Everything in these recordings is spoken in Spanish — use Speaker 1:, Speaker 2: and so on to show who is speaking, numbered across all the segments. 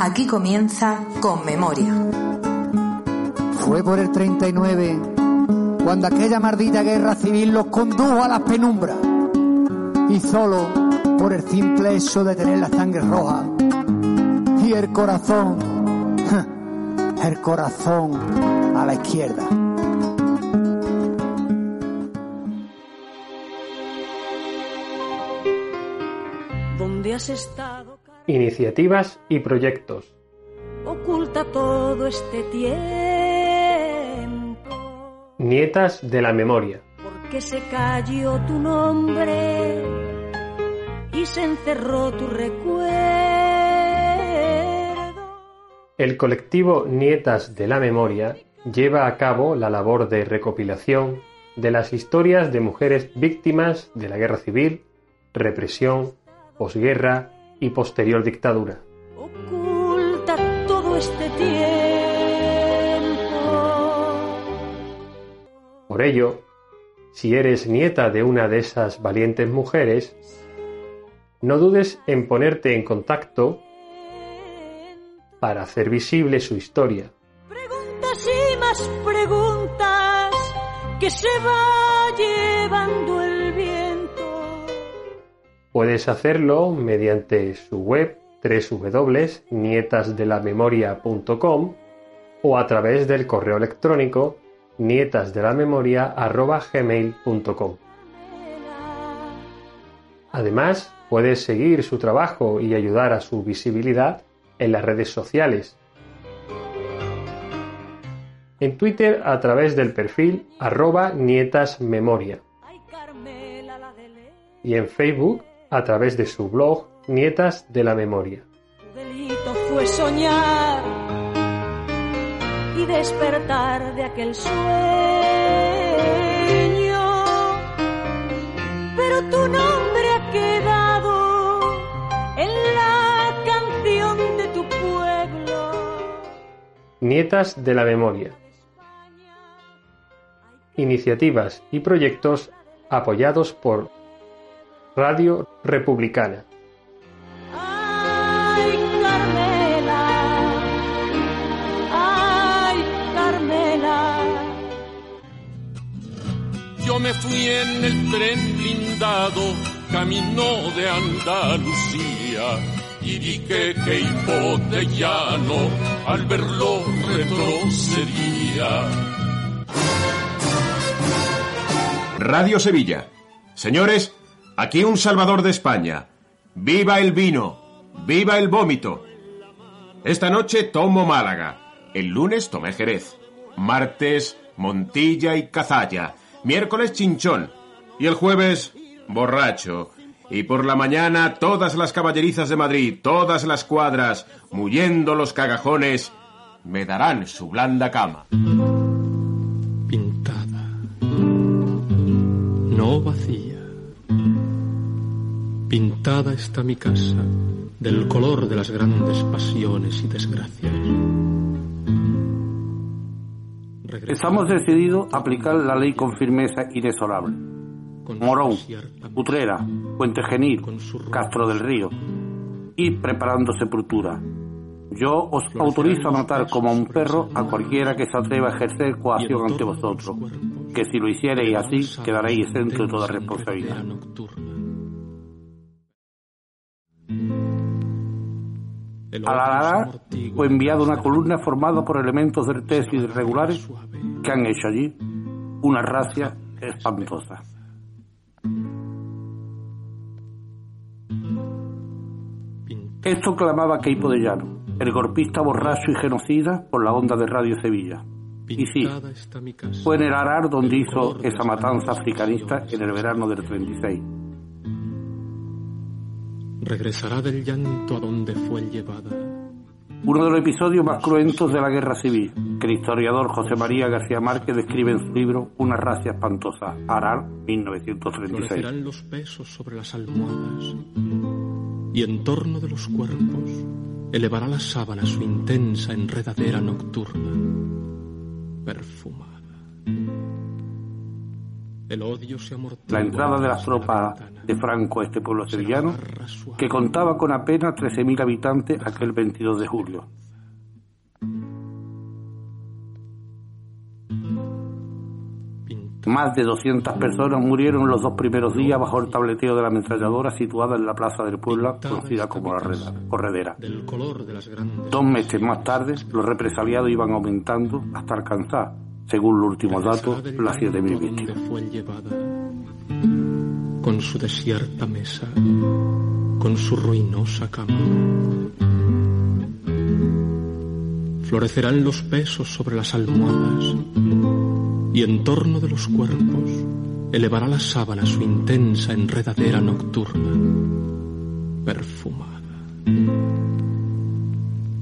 Speaker 1: Aquí comienza Con Memoria.
Speaker 2: Fue por el 39 cuando aquella maldita guerra civil los condujo a las penumbras. Y solo por el simple hecho de tener la sangre roja y el corazón, el corazón a la izquierda.
Speaker 3: Has estado?
Speaker 4: Iniciativas y proyectos.
Speaker 3: Oculta todo este tiempo.
Speaker 4: Nietas de la memoria.
Speaker 3: Porque se cayó tu nombre y se encerró tu recuerdo.
Speaker 4: El colectivo Nietas de la Memoria lleva a cabo la labor de recopilación de las historias de mujeres víctimas de la guerra civil, represión, posguerra y posterior dictadura.
Speaker 3: Oculta todo este tiempo.
Speaker 4: Por ello, si eres nieta de una de esas valientes mujeres, no dudes en ponerte en contacto para hacer visible su historia.
Speaker 3: Preguntas y más preguntas que se va llevando.
Speaker 4: Puedes hacerlo mediante su web www.nietasdelamemoria.com o a través del correo electrónico nietasdelamemoria.gmail.com. Además, puedes seguir su trabajo y ayudar a su visibilidad en las redes sociales. En Twitter a través del perfil arroba nietasmemoria y en Facebook a través de su blog Nietas de la Memoria.
Speaker 3: Tu delito fue soñar y despertar de aquel sueño. Pero tu nombre ha quedado en la canción de tu pueblo.
Speaker 4: Nietas de la Memoria. Iniciativas y proyectos apoyados por Radio Republicana.
Speaker 3: Ay, Carmela. Ay, Carmela.
Speaker 5: Yo me fui en el tren blindado, camino de Andalucía, y vi que Queipo de Llano al verlo retrocedía.
Speaker 6: Radio Sevilla. Señores, aquí un Salvador de España. ¡Viva el vino! ¡Viva el vómito! Esta noche tomo Málaga. El lunes tomé Jerez. Martes, Montilla y Cazalla. Miércoles, Chinchón. Y el jueves, borracho. Y por la mañana, todas las caballerizas de Madrid, todas las cuadras, muyendo los cagajones, me darán su blanda cama.
Speaker 7: pintada, no vacía. Pintada está mi casa del color de las grandes pasiones y desgracias.
Speaker 8: Estamos decididos a aplicar la ley con firmeza inexorable. Morón, Utrera, Puente Genil, Castro del Río. Ir preparando sepultura. Yo os autorizo a matar como a un perro a cualquiera que se atreva a ejercer coacción ante vosotros, que si lo hiciereis así quedaréis exento de toda responsabilidad.
Speaker 7: Nocturna. El
Speaker 8: A la
Speaker 7: orden
Speaker 8: Lara
Speaker 7: amortigua
Speaker 8: fue enviada una columna formada por elementos del tesis irregulares que han hecho allí una racia espantosa. Esto clamaba Queipo de Llano, el golpista borracho y genocida por la onda de Radio Sevilla. Y sí, fue en el Arar donde hizo esa matanza africanista en el verano del 36.
Speaker 7: Regresará del llanto a donde fue llevada.
Speaker 8: Uno de los episodios más cruentos de la guerra civil, que el historiador José María García Márquez describe en su libro Una racia espantosa, Arar, 1936.
Speaker 7: Florecerán los besos sobre las almohadas y en torno de los cuerpos elevará la sábana su intensa enredadera nocturna, perfumada.
Speaker 8: La entrada de las tropas de Franco a este pueblo sevillano, que contaba con apenas 13.000 habitantes aquel 22 de julio. Más de 200 personas murieron los dos primeros días bajo el tableteo de la ametralladora situada en la plaza del pueblo, conocida como la Corredera. Dos meses más tarde, los represaliados iban aumentando hasta alcanzar, según los últimos datos, las 7.000 víctimas.
Speaker 7: Con su desierta mesa, con su ruinosa cama. Florecerán los besos sobre las almohadas y en torno de los cuerpos elevará la sábana su intensa enredadera nocturna, perfumada.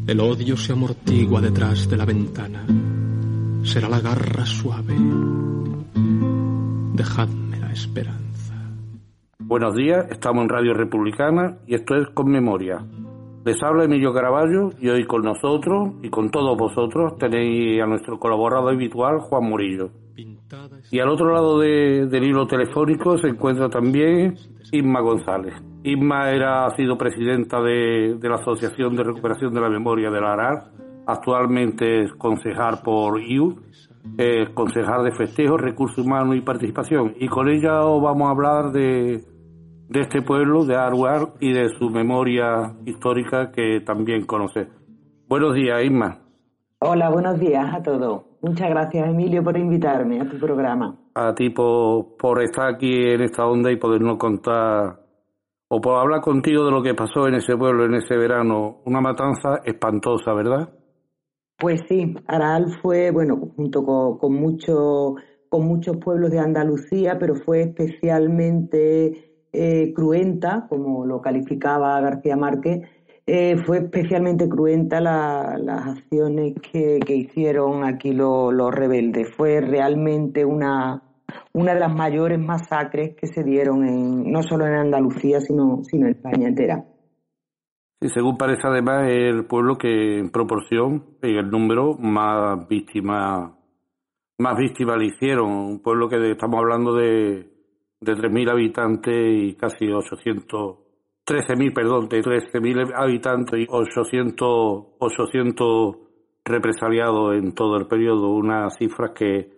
Speaker 7: El odio se amortigua detrás de la ventana, será la garra suave. Dejadme la esperanza.
Speaker 8: Buenos días, estamos en Radio Republicana y esto es Con Memoria. Les habla Emilio Caraballo y hoy con nosotros y con todos vosotros tenéis a nuestro colaborador habitual Juan Murillo. Y al otro lado del hilo telefónico se encuentra también Isma González. Isma era, ha sido presidenta de, la Asociación de Recuperación de la Memoria de la ARAR, actualmente es concejal por IU, es concejal de festejos, recursos humanos y participación. Y con ella vamos a hablar de, de este pueblo, de Aruar, y de su memoria histórica que también conoce. Buenos días, Isma.
Speaker 9: Hola, buenos días a todos. Muchas gracias, Emilio, por invitarme a tu programa.
Speaker 8: A ti por, por estar aquí en esta onda y podernos contar o por hablar contigo de lo que pasó en ese pueblo en ese verano. Una matanza espantosa, ¿verdad?
Speaker 9: Pues sí, Aral fue, bueno, junto con, con, con muchos pueblos de Andalucía, pero fue especialmente eh, cruenta, como lo calificaba García Márquez, eh, fue especialmente cruenta las acciones que, hicieron aquí los rebeldes. Fue realmente una, una de las mayores masacres que se dieron en, no solo en Andalucía, sino, sino en España entera.
Speaker 8: Y según parece además el pueblo que en proporción, en el número, más víctimas más víctimas le hicieron. Un pueblo que estamos hablando de de 3.000 habitantes y casi 800, 13.000, perdón, de 13.000 habitantes y 800, 800 represaliados en todo el periodo, una cifra que,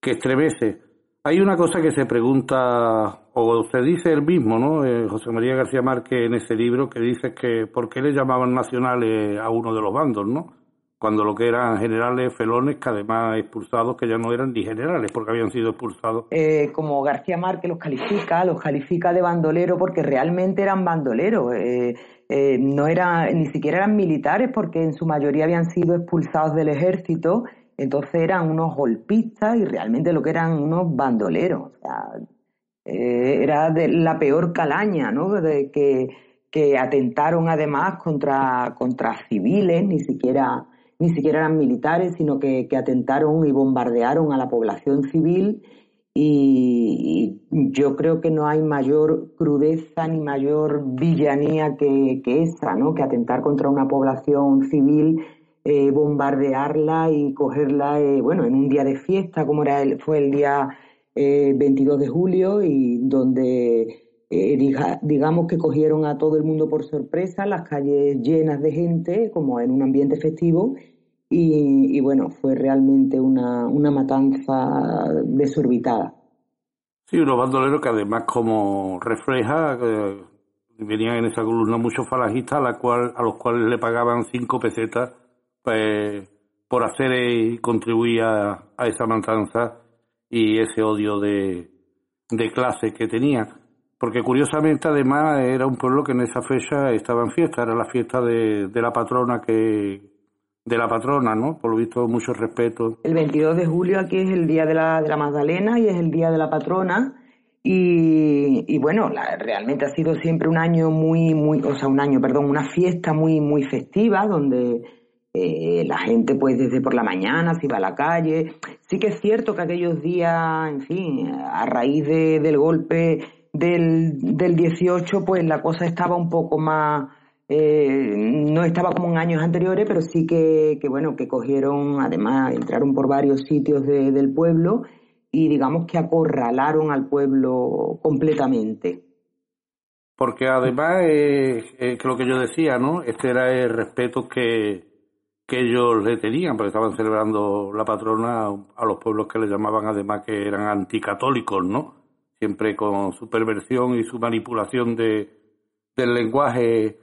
Speaker 8: que estremece. Hay una cosa que se pregunta, o se dice él mismo, ¿no? Eh, José María García Márquez en ese libro, que dice que por qué le llamaban nacionales a uno de los bandos, ¿no? Cuando lo que eran generales felones que además expulsados que ya no eran ni generales porque habían sido expulsados.
Speaker 9: Eh, como García Márquez los califica, los califica de bandolero porque realmente eran bandoleros, eh, eh, no era, ni siquiera eran militares porque en su mayoría habían sido expulsados del ejército, entonces eran unos golpistas y realmente lo que eran unos bandoleros, era de la peor calaña, ¿no? De que, que atentaron además contra, contra civiles, ni siquiera ni siquiera eran militares, sino que, atentaron y bombardearon a la población civil y, yo creo que no hay mayor crudeza ni mayor villanía que, esa, ¿no? Que atentar contra una población civil, eh, bombardearla y cogerla, eh, bueno, en un día de fiesta, como era el, fue el día 22 eh, de julio, y donde digamos que cogieron a todo el mundo por sorpresa, las calles llenas de gente, como en un ambiente festivo, y, bueno, fue realmente una, una matanza desorbitada.
Speaker 8: Sí, unos bandoleros que además como refleja, venían en esa columna muchos falangistas a, la cual, a los cuales le pagaban cinco pesetas pues, por hacer y contribuir a, esa matanza y ese odio de, de clase que tenía. Porque curiosamente además era un pueblo que en esa fecha estaba en fiesta, era la fiesta de, de la patrona que, de la patrona, ¿no? Por lo visto, mucho respeto.
Speaker 9: El 22 de julio aquí es el día de la, de la Magdalena y es el día de la patrona. Y, y bueno, realmente ha sido siempre un año muy, muy, o sea, un año, perdón, una fiesta muy, muy festiva donde eh, la gente, pues desde por la mañana se iba a la calle. Sí que es cierto que aquellos días, en fin, a raíz de, del golpe del, del 18, pues la cosa estaba un poco más eh, no estaba como en años anteriores, pero sí que, bueno, que cogieron, además entraron por varios sitios del pueblo y digamos que acorralaron al pueblo completamente.
Speaker 8: Porque además, eh, lo que yo decía, ¿no? Este era el respeto que, que ellos le tenían, porque estaban celebrando la patrona a los pueblos que le llamaban además que eran anticatólicos, ¿no? Siempre con su perversión y su manipulación de, del lenguaje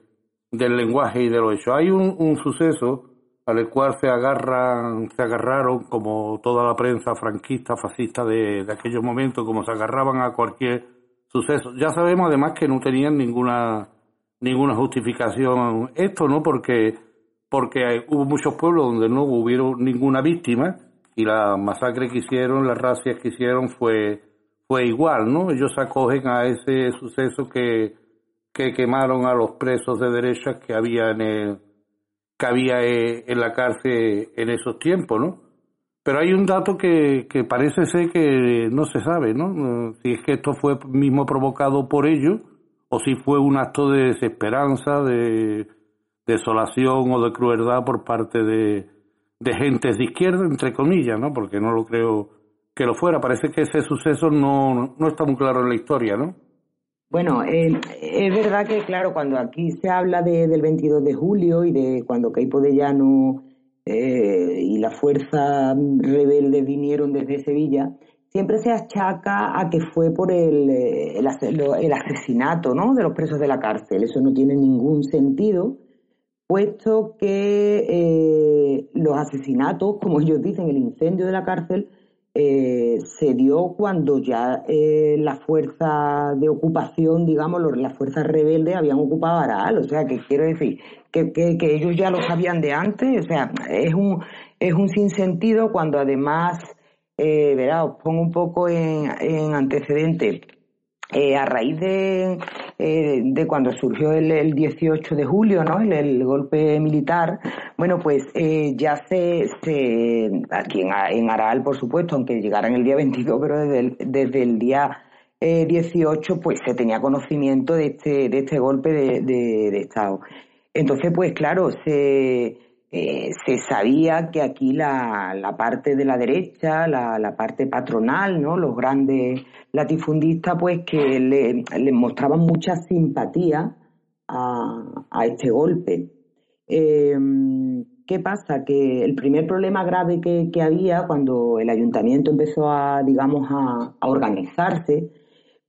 Speaker 8: del lenguaje y de lo hecho. Hay un, un suceso al cual se agarran, se agarraron como toda la prensa franquista, fascista de, de aquellos momentos, como se agarraban a cualquier suceso. Ya sabemos además que no tenían ninguna ninguna justificación esto, ¿no? Porque porque hubo muchos pueblos donde no hubieron ninguna víctima y la masacre que hicieron, las racias que hicieron fue fue igual, ¿no? Ellos acogen a ese suceso que que quemaron a los presos de derecha que había en el, que había eh, en la cárcel en esos tiempos, ¿no? Pero hay un dato que, que parece ser que no se sabe, ¿no? Si es que esto fue mismo provocado por ellos o si fue un acto de desesperanza, de desolación o de crueldad por parte de, de gentes de izquierda, entre comillas, ¿no? Porque no lo creo que lo fuera. Parece que ese suceso no, no está muy claro en la historia, ¿no?
Speaker 9: Bueno, eh, es verdad que, claro, cuando aquí se habla de, del 22 de julio y de cuando Caipo de Llano eh, y la fuerza rebelde vinieron desde Sevilla, siempre se achaca a que fue por el, el, el, asesinato ¿no? de los presos de la cárcel. Eso no tiene ningún sentido, puesto que eh, los asesinatos, como ellos dicen, el incendio de la cárcel, eh, se dio cuando ya eh, la fuerza de ocupación, digamos, las fuerzas rebeldes habían ocupado Aral. O sea, que quiero decir que, que, ellos ya lo sabían de antes. O sea, es un, es un sinsentido cuando además, eh, verá, os pongo un poco en, en antecedente. Eh, a raíz de, eh, de cuando surgió el, el, 18 de julio, ¿no? El, golpe militar, bueno, pues eh, ya se, se aquí en, en, Aral, por supuesto, aunque llegaran el día 22, pero desde el, desde el día 18, eh, pues se tenía conocimiento de este, de este golpe de, de Estado. Entonces, pues claro, se, eh, se sabía que aquí la, la, parte de la derecha, la, la, parte patronal, ¿no? los grandes latifundistas, pues que le, mostraban mucha simpatía a, a este golpe. Eh, ¿Qué pasa? Que el primer problema grave que, que, había cuando el ayuntamiento empezó a, digamos, a, a organizarse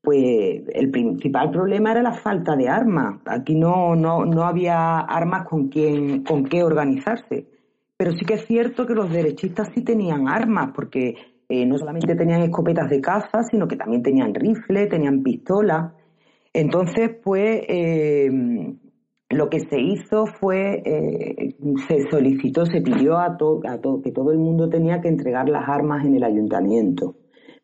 Speaker 9: pues el principal problema era la falta de armas. Aquí no, no, no había armas con, quien, con qué organizarse. Pero sí que es cierto que los derechistas sí tenían armas, porque eh, no solamente tenían escopetas de caza, sino que también tenían rifles, tenían pistolas. Entonces, pues, eh, lo que se hizo fue, eh, se solicitó, se pidió a, a que todo el mundo tenía que entregar las armas en el ayuntamiento.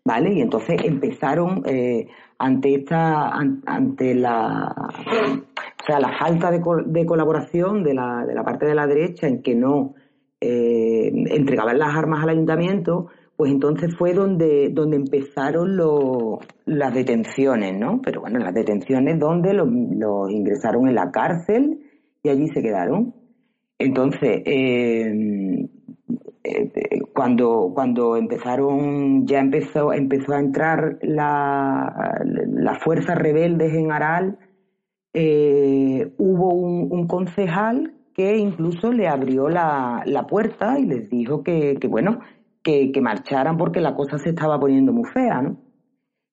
Speaker 9: ¿Vale? Y entonces empezaron eh, ante esta, ante la, o sea, la falta de, de colaboración de la, de la parte de la derecha en que no eh, entregaban las armas al ayuntamiento, pues entonces fue donde, donde empezaron lo, las detenciones, ¿no? Pero bueno, las detenciones donde los, los ingresaron en la cárcel y allí se quedaron. Entonces, eh, cuando, cuando empezaron, ya empezó, empezó a entrar la, las fuerzas rebeldes en Aral, eh, hubo un, concejal que incluso le abrió la, la puerta y les dijo que, bueno, que, que, marcharan porque la cosa se estaba poniendo muy fea, ¿no?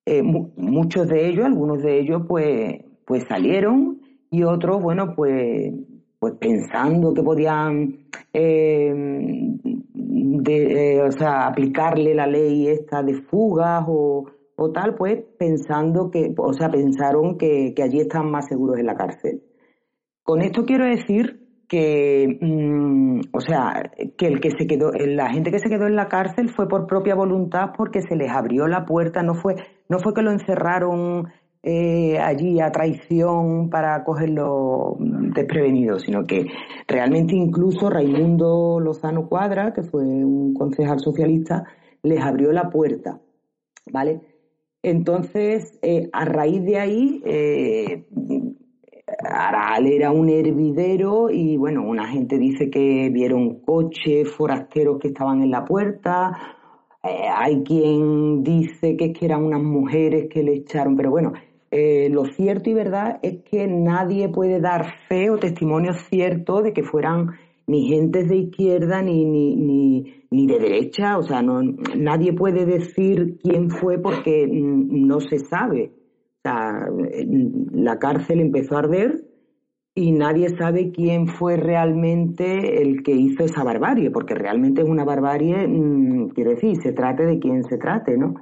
Speaker 9: Eh, muchos de ellos, algunos de ellos, pues, pues salieron y otros, bueno, pues, pues pensando que podían eh, de, eh, o sea, aplicarle la ley esta de fugas o, o, tal, pues pensando que, o sea, pensaron que, que, allí están más seguros en la cárcel. Con esto quiero decir que, mmm, o sea, que el que se quedó, la gente que se quedó en la cárcel fue por propia voluntad porque se les abrió la puerta, no fue, no fue que lo encerraron eh, allí a traición para cogerlo desprevenido, sino que realmente incluso Raimundo Lozano Cuadra, que fue un concejal socialista, les abrió la puerta, ¿vale? Entonces, eh, a raíz de ahí, eh, Aral era un hervidero y, bueno, una gente dice que vieron coches forasteros que estaban en la puerta, hay quien dice que es que eran unas mujeres que le echaron, pero bueno, eh, lo cierto y verdad es que nadie puede dar fe o testimonio cierto de que fueran ni gentes de izquierda ni, ni, ni, ni de derecha, o sea, no, nadie puede decir quién fue porque no se sabe. O sea, la cárcel empezó a arder y nadie sabe quién fue realmente el que hizo esa barbarie, porque realmente es una barbarie, mm, quiero decir, se trate de quien se trate, ¿no?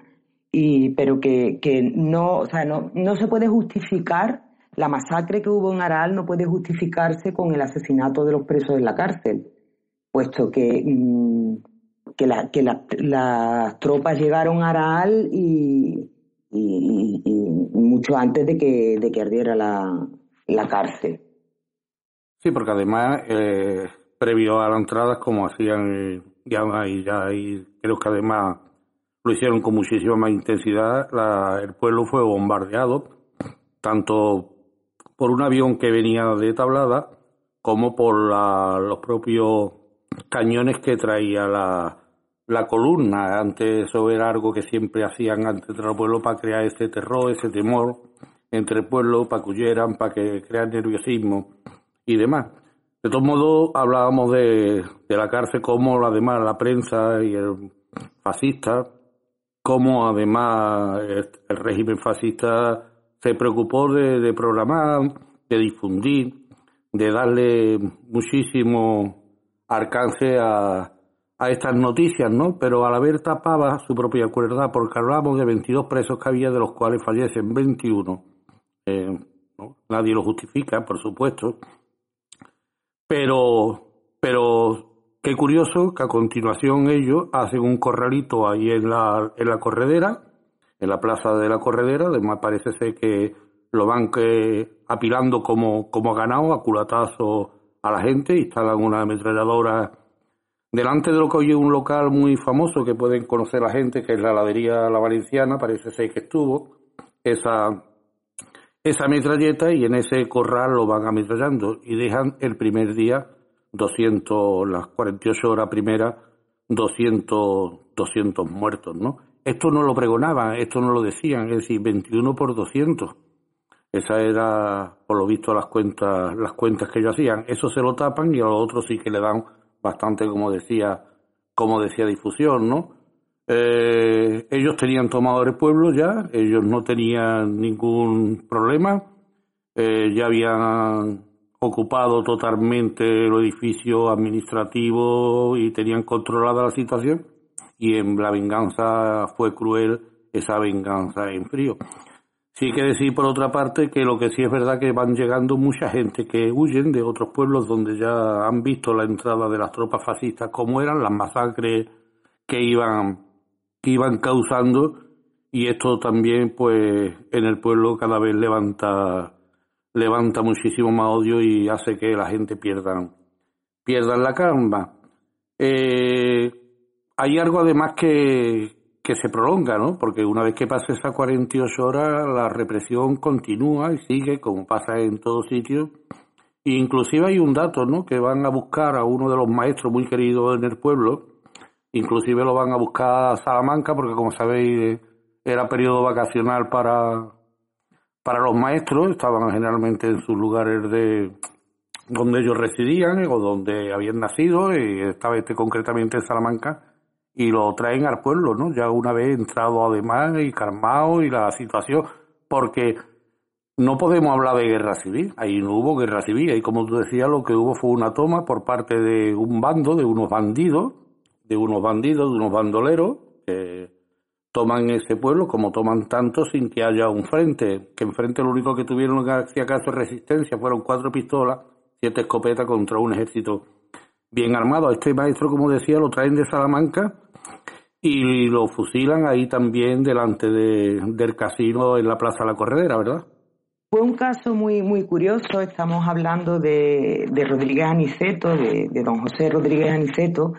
Speaker 9: Y, pero que, que no, o sea, no, no se puede justificar la masacre que hubo en Aral no puede justificarse con el asesinato de los presos en la cárcel, puesto que, mm, que, la, que las tropas llegaron a Aral y, y, mucho antes de que, de que ardiera la, la cárcel.
Speaker 8: Sí, porque además, eh, previo a la entrada, como hacían ya, y ya y creo que además lo hicieron con muchísima más intensidad, el pueblo fue bombardeado, tanto por un avión que venía de tablada como por los propios cañones que traía la, la columna. Antes eso era algo que siempre hacían antes del pueblo para crear ese terror, ese temor entre el pueblo, para que huyeran, para que crean nerviosismo y demás. De todos modos, hablábamos de, de la cárcel como además la prensa y el fascista, como además el régimen fascista se preocupó de, programar, de difundir, de darle muchísimo alcance a, a estas noticias, ¿no? Pero al haber tapaba su propia cuerda, porque hablamos de 22 presos que había, de los cuales fallecen 21. Eh, Nadie lo justifica, por supuesto. Pero, pero qué curioso que a continuación ellos hacen un corralito ahí en la, en la corredera en la plaza de la corredera, además parece ser que lo van que apilando como, como ganado, a culatazo a la gente, instalan una ametralladora delante de lo que hoy es un local muy famoso que pueden conocer la gente, que es la heladería La Valenciana, parece ser que estuvo, esa, esa metralleta y en ese corral lo van ametrallando y dejan el primer día 200, las 48 horas primeras, 200, 200 muertos, ¿no? Esto no lo pregonaban, esto no lo decían, es decir, 21 por 200. Esa era, por lo visto, las cuentas, las cuentas que ellos hacían. Eso se lo tapan y a los otros sí que le dan bastante, como decía, como decía difusión, ¿no? Eh, ellos tenían tomado el pueblo ya, ellos no tenían ningún problema, eh, ya habían ocupado totalmente el edificio administrativo y tenían controlada la situación y en la venganza fue cruel esa venganza en frío. Sí que decir por otra parte que lo que sí es verdad que van llegando mucha gente que huyen de otros pueblos donde ya han visto la entrada de las tropas fascistas, cómo eran las masacres que iban, que iban causando y esto también pues en el pueblo cada vez levanta levanta muchísimo más odio y hace que la gente pierda pierdan la calma. Eh, hay algo además que, que se prolonga, ¿no? Porque una vez que pasa esas 48 horas, la represión continúa y sigue, como pasa en todos sitios. E inclusive hay un dato, ¿no? Que van a buscar a uno de los maestros muy queridos en el pueblo. Inclusive lo van a buscar a Salamanca, porque como sabéis, era periodo vacacional para, para los maestros. Estaban generalmente en sus lugares de donde ellos residían o donde habían nacido. Y estaba este concretamente en Salamanca y lo traen al pueblo, ¿no? Ya una vez entrado además y calmado y la situación, porque no podemos hablar de guerra civil, ahí no hubo guerra civil, ahí como tú decías lo que hubo fue una toma por parte de un bando, de unos bandidos, de unos bandidos, de unos bandoleros, que toman ese pueblo como toman tanto sin que haya un frente, que enfrente lo único que tuvieron que hacía caso resistencia fueron cuatro pistolas, siete escopetas contra un ejército bien armado. Este maestro, como decía, lo traen de Salamanca y lo fusilan ahí también delante del casino en la Plaza La Corredera, ¿verdad?
Speaker 9: Fue un caso muy muy curioso, estamos hablando de, Rodríguez Aniceto, de, don José Rodríguez Aniceto,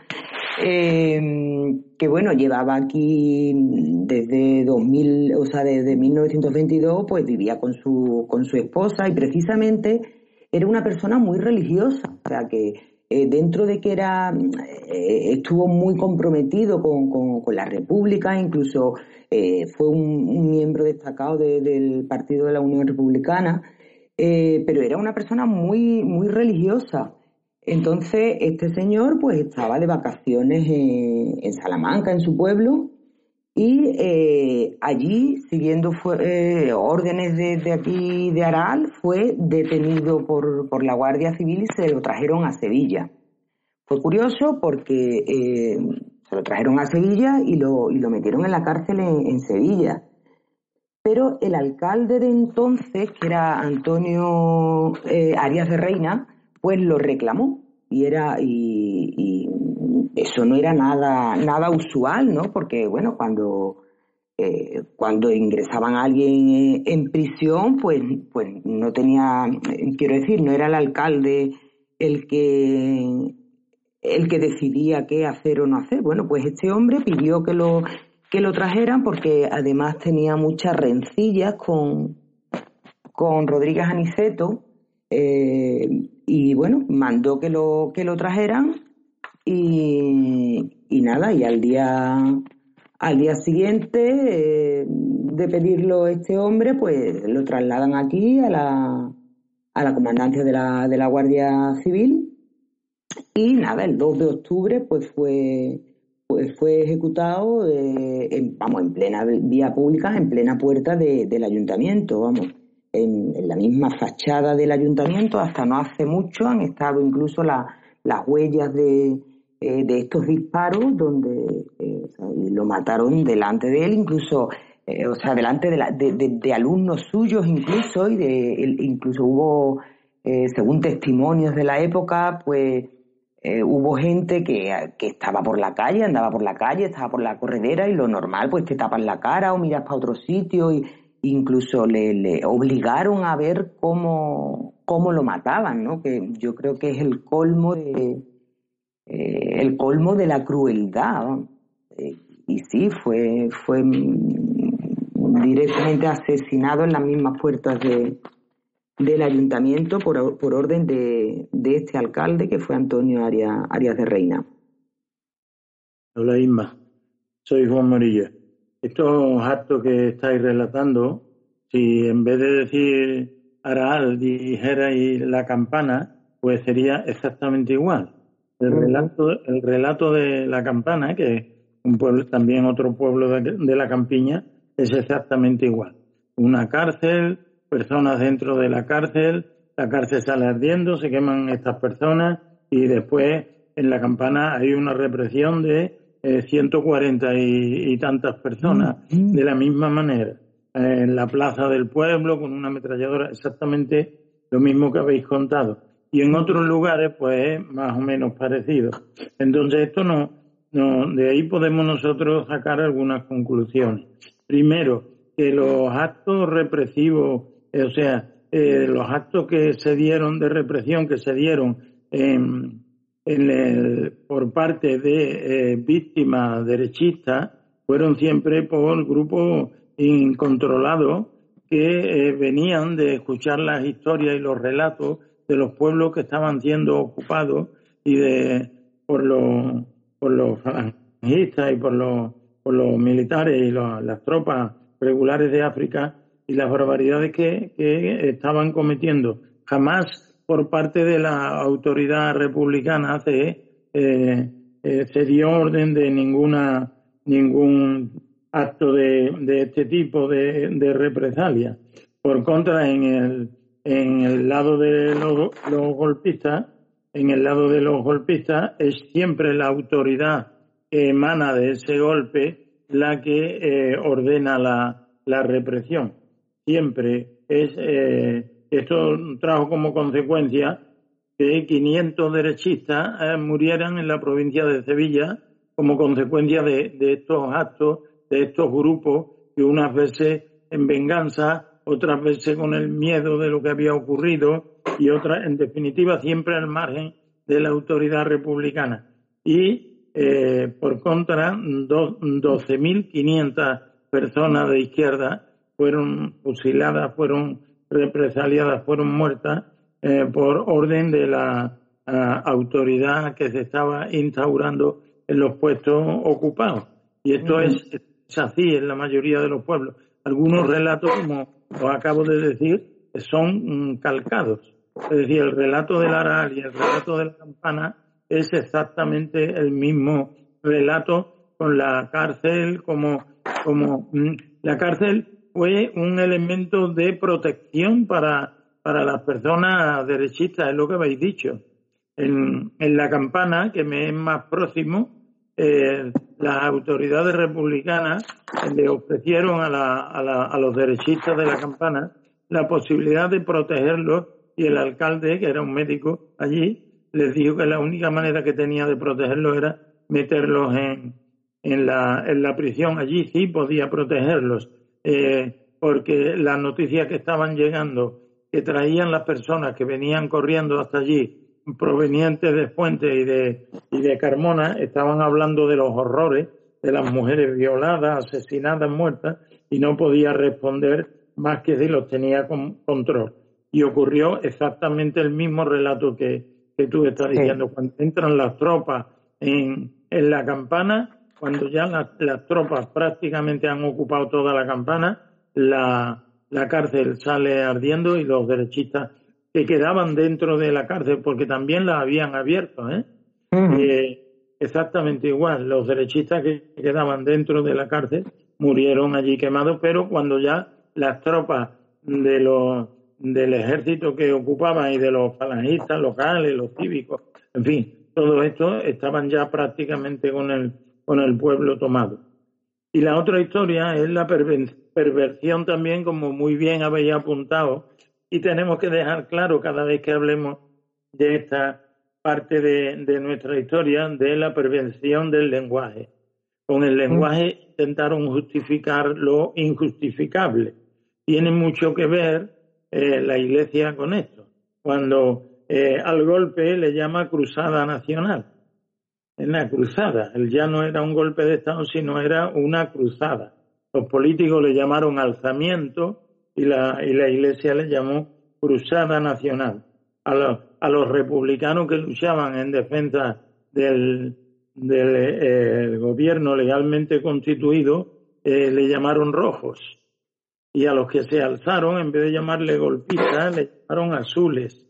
Speaker 9: em, que bueno, llevaba aquí desde 2000, o sea, desde 1922, pues vivía con su, con su esposa y precisamente era una persona muy religiosa, o sea, que eh, dentro de que era eh, estuvo muy comprometido con, la República, incluso eh, fue un, miembro destacado del Partido de la Unión Republicana, pero era una persona muy, muy religiosa. Entonces, este señor pues estaba de vacaciones en Salamanca, en su pueblo, y eh, allí, siguiendo eh, órdenes de, aquí de Aral, fue detenido por, por, la Guardia Civil y se lo trajeron a Sevilla. Fue curioso porque eh, se lo trajeron a Sevilla y lo, y lo metieron en la cárcel en, Sevilla. Pero el alcalde de entonces, que era Antonio Arias de Reina, pues lo reclamó y era y eso no era nada, nada usual, ¿no? Porque, bueno, cuando, eh, cuando ingresaban a alguien en prisión, pues, pues no tenía, quiero decir, no era el alcalde el que, el que decidía qué hacer o no hacer. Bueno, pues este hombre pidió que lo, que lo trajeran porque además tenía muchas rencillas con, con Rodríguez Aniceto, eh, y bueno, mandó que lo, que lo trajeran y, nada, y al día, al día siguiente eh, de pedirlo este hombre, pues lo trasladan aquí a la, a la comandancia de la, de la Guardia Civil. Y nada, el 2 de octubre pues fue, pues fue ejecutado, eh, en, vamos, en plena vía pública, en plena puerta del ayuntamiento, vamos. En, la misma fachada del ayuntamiento, hasta no hace mucho han estado incluso las huellas de, eh, de estos disparos donde eh, lo mataron delante de él, incluso, eh, o sea, delante de, de, alumnos suyos incluso, y de, incluso hubo, según testimonios de la época, pues hubo gente que, que, estaba por la calle, andaba por la calle, estaba por la corredera y lo normal, pues te tapan la cara o miras para otro sitio y incluso le, le obligaron a ver cómo, cómo lo mataban, ¿no? Que yo creo que es el colmo de eh, el colmo de la crueldad. Eh, y sí, fue, fue directamente asesinado en las mismas puertas de, del ayuntamiento por, por orden de, de, este alcalde que fue Antonio Arias, Arias de Reina.
Speaker 10: Hola Isma, soy Juan Morilla. Estos actos que estáis relatando, si en vez de decir Araal dijerais la campana, pues sería exactamente igual. El relato, el relato de la campana, que es un pueblo, también otro pueblo de, la campiña, es exactamente igual. Una cárcel, personas dentro de la cárcel, la cárcel sale ardiendo, se queman estas personas y después en la campana hay una represión de 140 eh, y, tantas personas mm. de la misma manera. En la plaza del pueblo con una ametralladora, exactamente lo mismo que habéis contado y en otros lugares pues es más o menos parecido. Entonces esto no, no, de ahí podemos nosotros sacar algunas conclusiones. Primero, que los actos represivos, eh, o sea, eh, los actos que se dieron de represión, que se dieron en, en el, por parte de eh, víctimas derechistas, fueron siempre por grupos incontrolados que venían de escuchar las historias y los relatos de los pueblos que estaban siendo ocupados y de por los por los falangistas y por los militares y las tropas regulares de África y las barbaridades que estaban cometiendo. Jamás por parte de la autoridad republicana eh, eh, se dio orden de ninguna ningún acto de, este tipo de, de represalia. Por contra, en el en el lado de los, golpistas, en el lado de los golpistas es siempre la autoridad que emana de ese golpe la que eh, ordena la, la, represión. Siempre es eh, esto trajo como consecuencia que 500 derechistas eh, murieran en la provincia de Sevilla como consecuencia de, estos actos, de estos grupos que unas veces en venganza otras veces con el miedo de lo que había ocurrido y otras, en definitiva, siempre al margen de la autoridad republicana. Y, eh, por contra, 12.500 personas de izquierda fueron fusiladas, fueron represaliadas, fueron muertas eh, por orden de la, autoridad que se estaba instaurando en los puestos ocupados. Y esto es, es, así en la mayoría de los pueblos. Algunos relatos, como os acabo de decir, son mm, calcados. Es decir, el relato del aral y el relato de la campana es exactamente el mismo relato con la cárcel como, como mm, la cárcel fue un elemento de protección para, para las personas derechistas, es lo que habéis dicho. En, en la campana, que me es más próximo, eh, las autoridades republicanas le ofrecieron a, la, a, la, a los derechistas de la campana la posibilidad de protegerlos y el alcalde, que era un médico allí, les dijo que la única manera que tenía de protegerlos era meterlos en, en, la, en la prisión. Allí sí podía protegerlos, eh, porque las noticias que estaban llegando, que traían las personas que venían corriendo hasta allí, provenientes de Fuentes y de, y de Carmona, estaban hablando de los horrores de las mujeres violadas, asesinadas, muertas, y no podía responder más que si los tenía con control. Y ocurrió exactamente el mismo relato que, que tú estás diciendo. Cuando entran las tropas en, en la campana, cuando ya las, tropas prácticamente han ocupado toda la campana, la, la cárcel sale ardiendo y los derechistas que quedaban dentro de la cárcel, porque también la habían abierto, ¿eh? eh exactamente igual, los derechistas que quedaban dentro de la cárcel murieron allí quemados, pero cuando ya las tropas de los del ejército que ocupaban y de los falangistas locales, los cívicos, en fin, todo esto estaban ya prácticamente con el, con el pueblo tomado. Y la otra historia es la perversión también, como muy bien habéis apuntado, y tenemos que dejar claro cada vez que hablemos de esta parte de, de nuestra historia, de la perversión del lenguaje. Con el lenguaje intentaron justificar lo injustificable tiene mucho que ver eh, la Iglesia con esto. Cuando eh, al golpe le llama cruzada nacional. En la cruzada, él ya no era un golpe de Estado, sino era una cruzada. Los políticos le llamaron alzamiento y la, y la Iglesia le llamó cruzada nacional. A los, a los republicanos que luchaban en defensa del, del eh, gobierno legalmente constituido le llamaron rojos y a los que se alzaron, en vez de llamarle golpistas, le llamaron azules,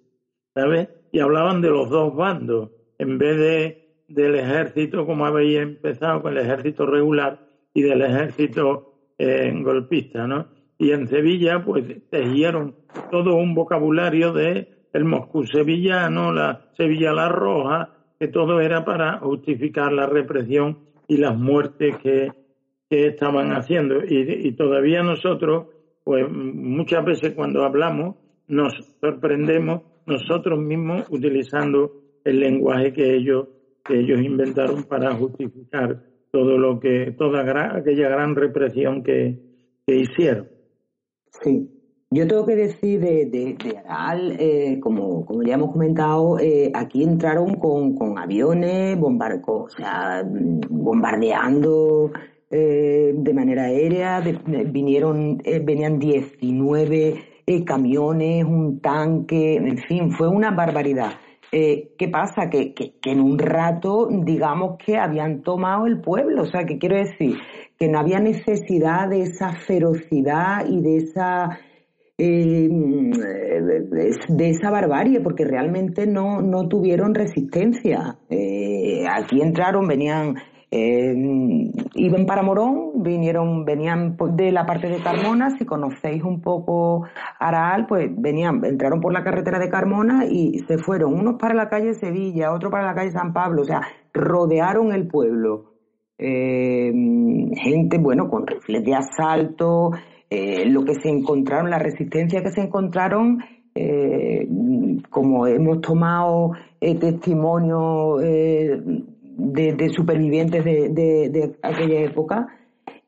Speaker 10: ¿sabes? Y hablaban de los dos bandos, en vez de del ejército, como habéis empezado con el ejército regular y del ejército eh, golpista, ¿no? Y en Sevilla, pues tejieron todo un vocabulario de el Moscú sevillano, la Sevilla la Roja, que todo era para justificar la represión y las muertes que, que estaban haciendo. Y, y todavía nosotros pues muchas veces cuando hablamos nos sorprendemos nosotros mismos utilizando el lenguaje que ellos que ellos inventaron para justificar todo lo que toda aquella gran represión que, que hicieron.
Speaker 9: Sí, yo tengo que decir de, de, de Aral, eh, como, como ya hemos comentado, eh, aquí entraron con, con aviones, o sea, bombardeando eh, de manera aérea, vinieron, eh, venían 19 eh, camiones, un tanque, en fin, fue una barbaridad. ¿Qué pasa? Que, que, en un rato, digamos que habían tomado el pueblo, o sea, que quiero decir, que no había necesidad de esa ferocidad y de esa de, esa barbarie, porque realmente no, no tuvieron resistencia. aquí entraron, venían eh, iban para Morón, vinieron, venían de la parte de Carmona, si conocéis un poco Araal, pues venían, entraron por la carretera de Carmona y se fueron, unos para la calle Sevilla, otros para la calle San Pablo, o sea, rodearon el pueblo. Eh, gente, bueno, con rifles de asalto, eh, lo que se encontraron, la resistencia que se encontraron, eh, como hemos tomado eh, testimonio de, supervivientes de, aquella época,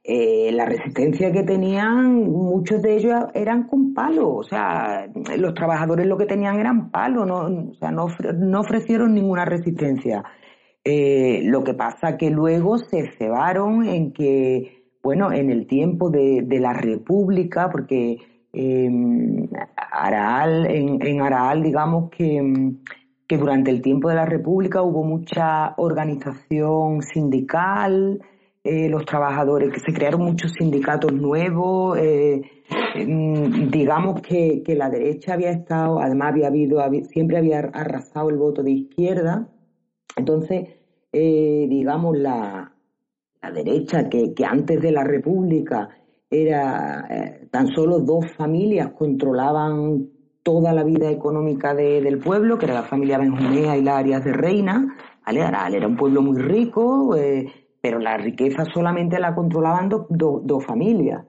Speaker 9: eh, la resistencia que tenían, muchos de ellos eran con palo, o sea, los trabajadores lo que tenían eran palo, no, o sea, no, no ofrecieron ninguna resistencia. Eh, lo que pasa que luego se cebaron en que, bueno, en el tiempo de, la República, porque eh, Araal, en, en Araal, digamos que que durante el tiempo de la República hubo mucha organización sindical, eh, los trabajadores, que se crearon muchos sindicatos nuevos, eh, mm, digamos que, la derecha había estado, además había habido, siempre había arrasado el voto de izquierda, entonces, eh, digamos, la, la derecha que, que, antes de la República era tan solo dos familias controlaban toda la vida económica del pueblo, que era la familia Benjumea y la Arias de Reina, Aral era un pueblo muy rico, pero la riqueza solamente la controlaban dos familias.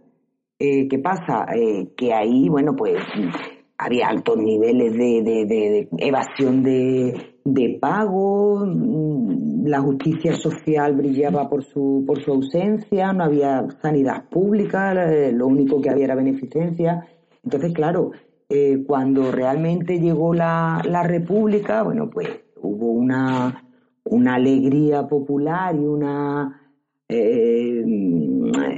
Speaker 9: Eh, ¿Qué pasa? Eh, que ahí, bueno, pues había altos niveles de, evasión de, de pago, mm, la justicia social brillaba por su, por su ausencia, no había sanidad pública, eh, lo único que había era beneficencia. Entonces, claro, cuando realmente llegó la, la República, bueno, pues hubo una, una alegría popular y una, eh,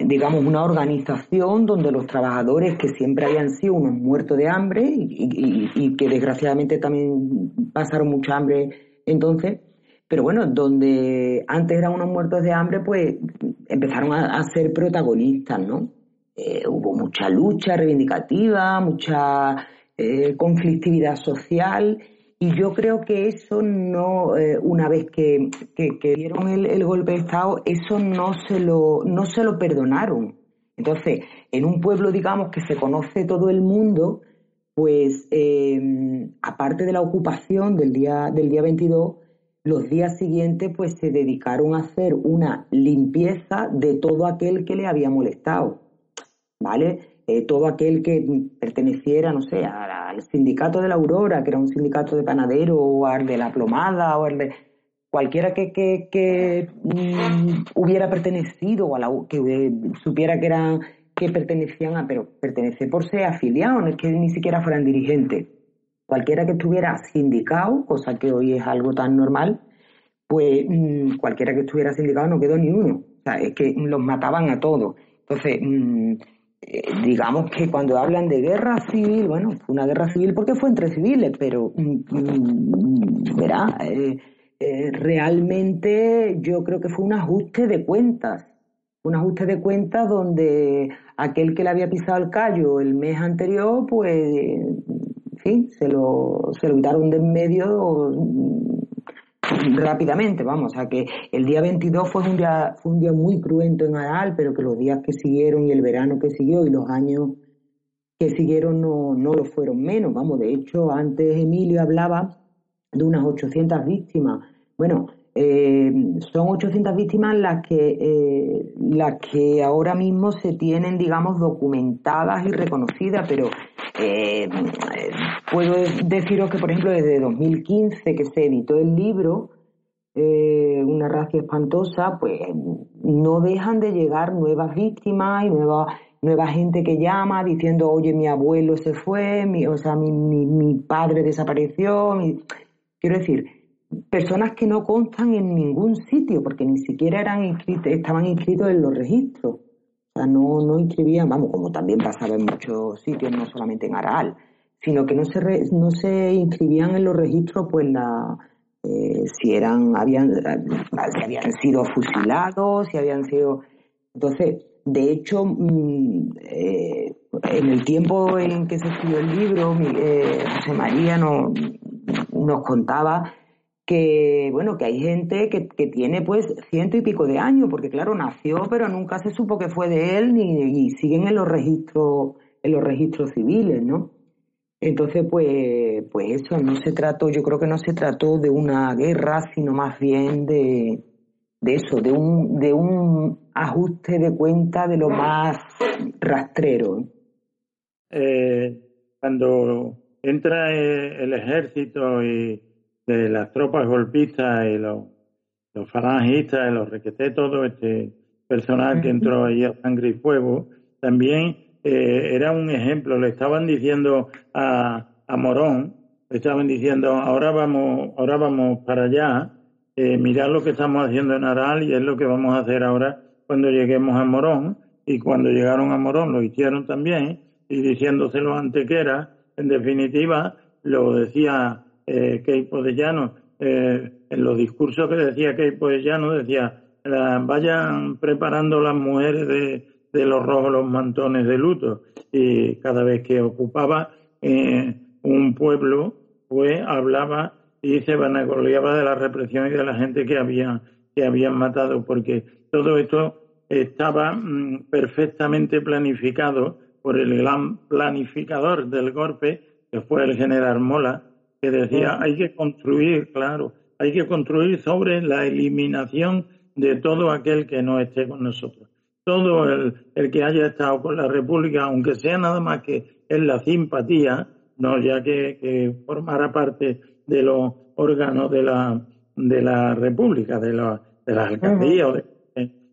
Speaker 9: digamos, una organización donde los trabajadores que siempre habían sido unos muertos de hambre y, que desgraciadamente también pasaron mucha hambre entonces, pero bueno, donde antes eran unos muertos de hambre, pues empezaron a, ser protagonistas, ¿no? Eh, hubo mucha lucha reivindicativa, mucha eh, conflictividad social y yo creo que eso no, eh, una vez que, que, dieron el, golpe de Estado, eso no se, lo, no se lo perdonaron. Entonces, en un pueblo, digamos, que se conoce todo el mundo, pues eh, aparte de la ocupación del día, del día 22, los días siguientes pues se dedicaron a hacer una limpieza de todo aquel que le había molestado. ¿Vale? Eh, todo aquel que perteneciera, no sé, al sindicato de la Aurora, que era un sindicato de panadero, o al de la plomada, o al de cualquiera que, que, mm, hubiera pertenecido, o a la, que supiera que eran que pertenecían a, pero pertenece por ser afiliado, no es que ni siquiera fueran dirigentes. Cualquiera que estuviera sindicado, cosa que hoy es algo tan normal, pues mm, cualquiera que estuviera sindicado no quedó ni uno. O sea, es que los mataban a todos. Entonces, mm, eh, digamos que cuando hablan de guerra civil, bueno, fue una guerra civil porque fue entre civiles, pero mm, mm, verá, eh, eh, realmente yo creo que fue un ajuste de cuentas, un ajuste de cuentas donde aquel que le había pisado el callo el mes anterior, pues, en fin, se lo, se lo quitaron de en medio rápidamente, vamos, a que el día 22 fue un día, fue un día muy cruento en Aral, pero que los días que siguieron y el verano que siguió y los años que siguieron no, no lo fueron menos, vamos, de hecho antes Emilio hablaba de unas 800 víctimas, bueno, eh, son 800 víctimas las que, eh, las que ahora mismo se tienen, digamos, documentadas y reconocidas, pero eh, puedo deciros que, por ejemplo, desde 2015 que se editó el libro, Una racia espantosa, pues no dejan de llegar nuevas víctimas y nueva, nueva gente que llama diciendo, oye, mi abuelo se fue, mi, o sea, mi, mi, mi padre desapareció. Quiero decir, personas que no constan en ningún sitio, porque ni siquiera eran inscritos, estaban inscritos en los registros. O sea, no, no inscribían, vamos, como también pasaba en muchos sitios, no solamente en Aral, sino que no se, no se inscribían en los registros, pues la, eh, si eran, habían, si habían sido fusilados, si habían sido. Entonces, de hecho, mm, eh, en el tiempo en que se escribió el libro, eh, José María nos, nos contaba que bueno que hay gente que, que, tiene pues ciento y pico de años porque claro nació pero nunca se supo que fue de él ni y siguen en los registros en los registros civiles no entonces pues pues eso no se trató yo creo que no se trató de una guerra sino más bien de de eso de un de un ajuste de cuenta de lo más rastrero.
Speaker 10: Eh, cuando entra el ejército y de las tropas golpistas y los, los falangistas y los requeté, todo este personal que entró ahí a sangre y fuego, también eh, era un ejemplo. Le estaban diciendo a, a Morón, le estaban diciendo, ahora vamos, ahora vamos para allá, eh, mirad lo que estamos haciendo en Aral y es lo que vamos a hacer ahora cuando lleguemos a Morón. Y cuando llegaron a Morón lo hicieron también, y diciéndoselo a Antequera, en definitiva, lo decía eh, Keipo de Llano, eh, en los discursos que decía Keipo de Llano, decía, vayan preparando las mujeres de, los rojos los mantones de luto. Y cada vez que ocupaba eh, un pueblo, pues hablaba y se vanagloriaba de la represión y de la gente que había que habían matado, porque todo esto estaba mm, perfectamente planificado por el gran planificador del golpe, que fue el general Mola, que decía hay que construir, claro, hay que construir sobre la eliminación de todo aquel que no esté con nosotros. Todo el, el que haya estado con la República, aunque sea nada más que en la simpatía, no ya que, que formara parte de los órganos de la, de la República, de la, de las alcaldías,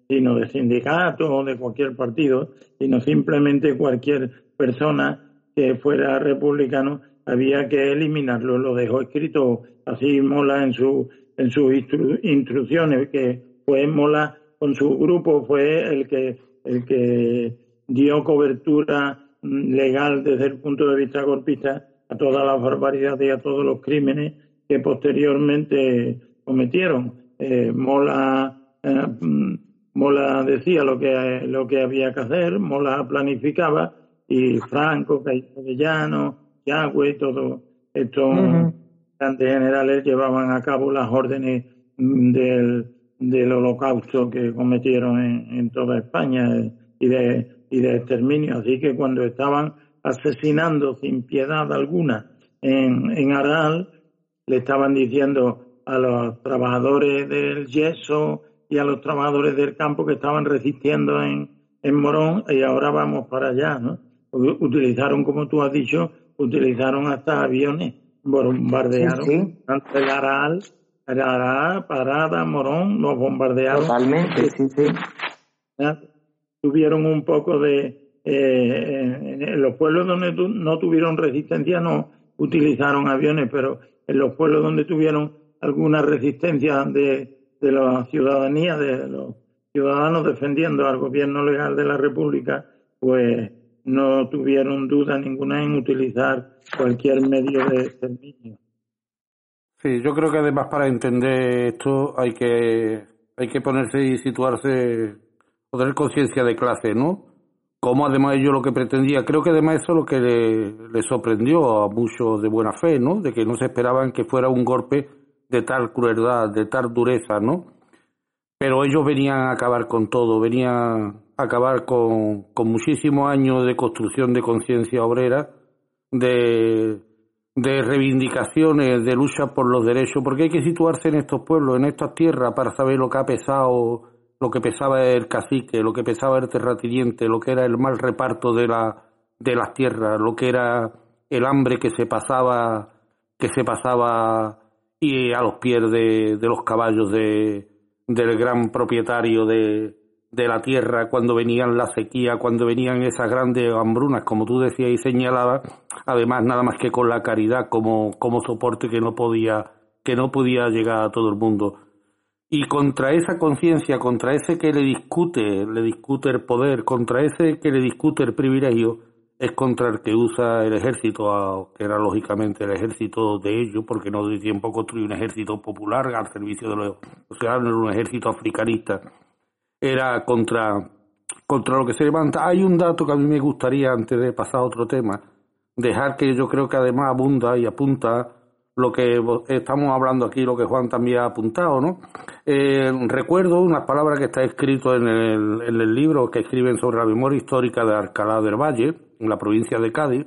Speaker 10: sino de sindicatos o de cualquier partido, sino simplemente cualquier persona que fuera republicano había que eliminarlo. Lo dejó escrito así Mola en su en sus instrucciones que fue Mola con su grupo fue el que el que dio cobertura legal desde el punto de vista golpista a todas las barbaridades y a todos los crímenes que posteriormente cometieron. Eh, Mola, eh, mm, Mola decía lo que, lo que había que hacer, Mola planificaba y Franco, Castellano, Yagüe, todos estos grandes generales llevaban a cabo las órdenes mm, del, del holocausto que cometieron en, en toda España y de, y de exterminio. Así que cuando estaban asesinando sin piedad alguna en, en Aral, le estaban diciendo a los trabajadores del yeso y a los trabajadores del campo que estaban resistiendo en, en Morón y ahora vamos para allá, ¿no? Utilizaron, como tú has dicho, utilizaron hasta aviones, bombardearon tanto el Aral, el Aral, Parada, Morón, los bombardearon.
Speaker 9: Totalmente, sí, sí.
Speaker 10: Tuvieron un poco de... Eh, en los pueblos donde no tuvieron resistencia no utilizaron aviones, pero en los pueblos donde tuvieron alguna resistencia de, de la ciudadanía, de los ciudadanos defendiendo al gobierno legal de la República, pues no tuvieron duda ninguna en utilizar cualquier medio de exterminio.
Speaker 8: Sí, yo creo que además para entender esto hay que hay que ponerse y situarse o tener conciencia de clase, ¿no? como además ellos lo que pretendía, creo que además eso es lo que le, sorprendió a muchos de buena fe, ¿no? De que no se esperaban que fuera un golpe de tal crueldad, de tal dureza, ¿no? Pero ellos venían a acabar con todo, venían a acabar con, muchísimos años de construcción de conciencia obrera, de, de reivindicaciones, de lucha por los derechos, porque hay que situarse en estos pueblos, en estas tierras, para saber lo que ha pesado lo que pesaba el cacique, lo que pesaba el terrateniente, lo que era el mal reparto de, la, de las tierras, lo que era el hambre que se pasaba, que se pasaba y a los pies de, los caballos de, del gran propietario de, de la tierra cuando venían la sequía, cuando venían esas grandes hambrunas, como tú decías y señalabas, además nada más que con la caridad como, como soporte que no podía, que no podía llegar a todo el mundo. Y contra esa conciencia, contra ese que le discute, le discute el poder, contra ese que le discute el privilegio, es contra el que usa el ejército, que era lógicamente el ejército de ellos, porque no de tiempo construir un ejército popular al servicio de los ciudadanos, un ejército africanista. Era contra, contra lo que se levanta. Hay un dato que a mí me gustaría, antes de pasar a otro tema, dejar que yo creo que además abunda y apunta lo que estamos hablando aquí, lo que Juan también ha apuntado, ¿no? Eh, recuerdo unas palabras que está escrito en el, en el libro que escriben sobre la memoria histórica de Alcalá del Valle, en la provincia de Cádiz,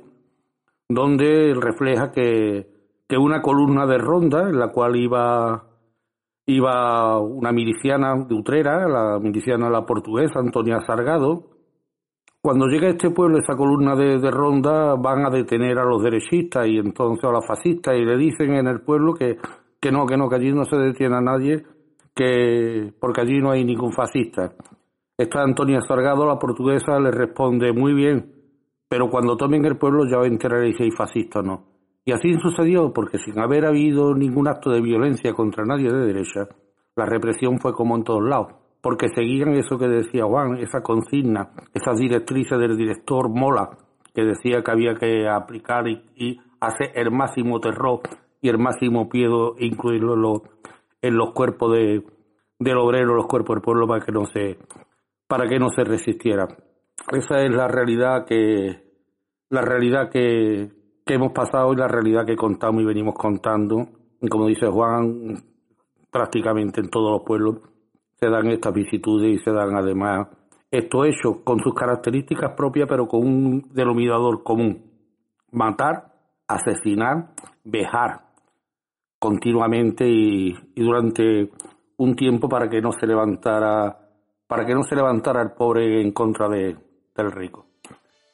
Speaker 8: donde refleja que, que una columna de ronda en la cual iba iba una miliciana de Utrera, la miliciana la portuguesa Antonia Sargado, cuando llega a este pueblo, esa columna de, ronda, van a detener a los derechistas y entonces a los fascistas y le dicen en el pueblo que, que no, que no, que allí no se detiene a nadie, que porque allí no hay ningún fascista. Esta Antonia Sargado, la portuguesa, le responde muy bien, pero cuando tomen el pueblo ya enteraréis si hay fascista o no. Y así sucedió, porque sin haber habido ningún acto de violencia contra nadie de derecha, la represión fue como en todos lados porque seguían eso que decía Juan, esa consigna, esas directrices del director Mola, que decía que había que aplicar y, hacer el máximo terror y el máximo miedo incluirlo en los, en los cuerpos de, del obrero, los cuerpos del pueblo para que no se, para que no se resistiera. Esa es la realidad que, la realidad que, que hemos pasado y la realidad que contamos y venimos contando. Y como dice Juan, prácticamente en todos los pueblos se dan estas vicitudes y se dan además estos hechos con sus características propias, pero con un denominador común. Matar, asesinar, vejar continuamente y, durante un tiempo para que no se levantara para que no se levantara el pobre en contra de, del rico.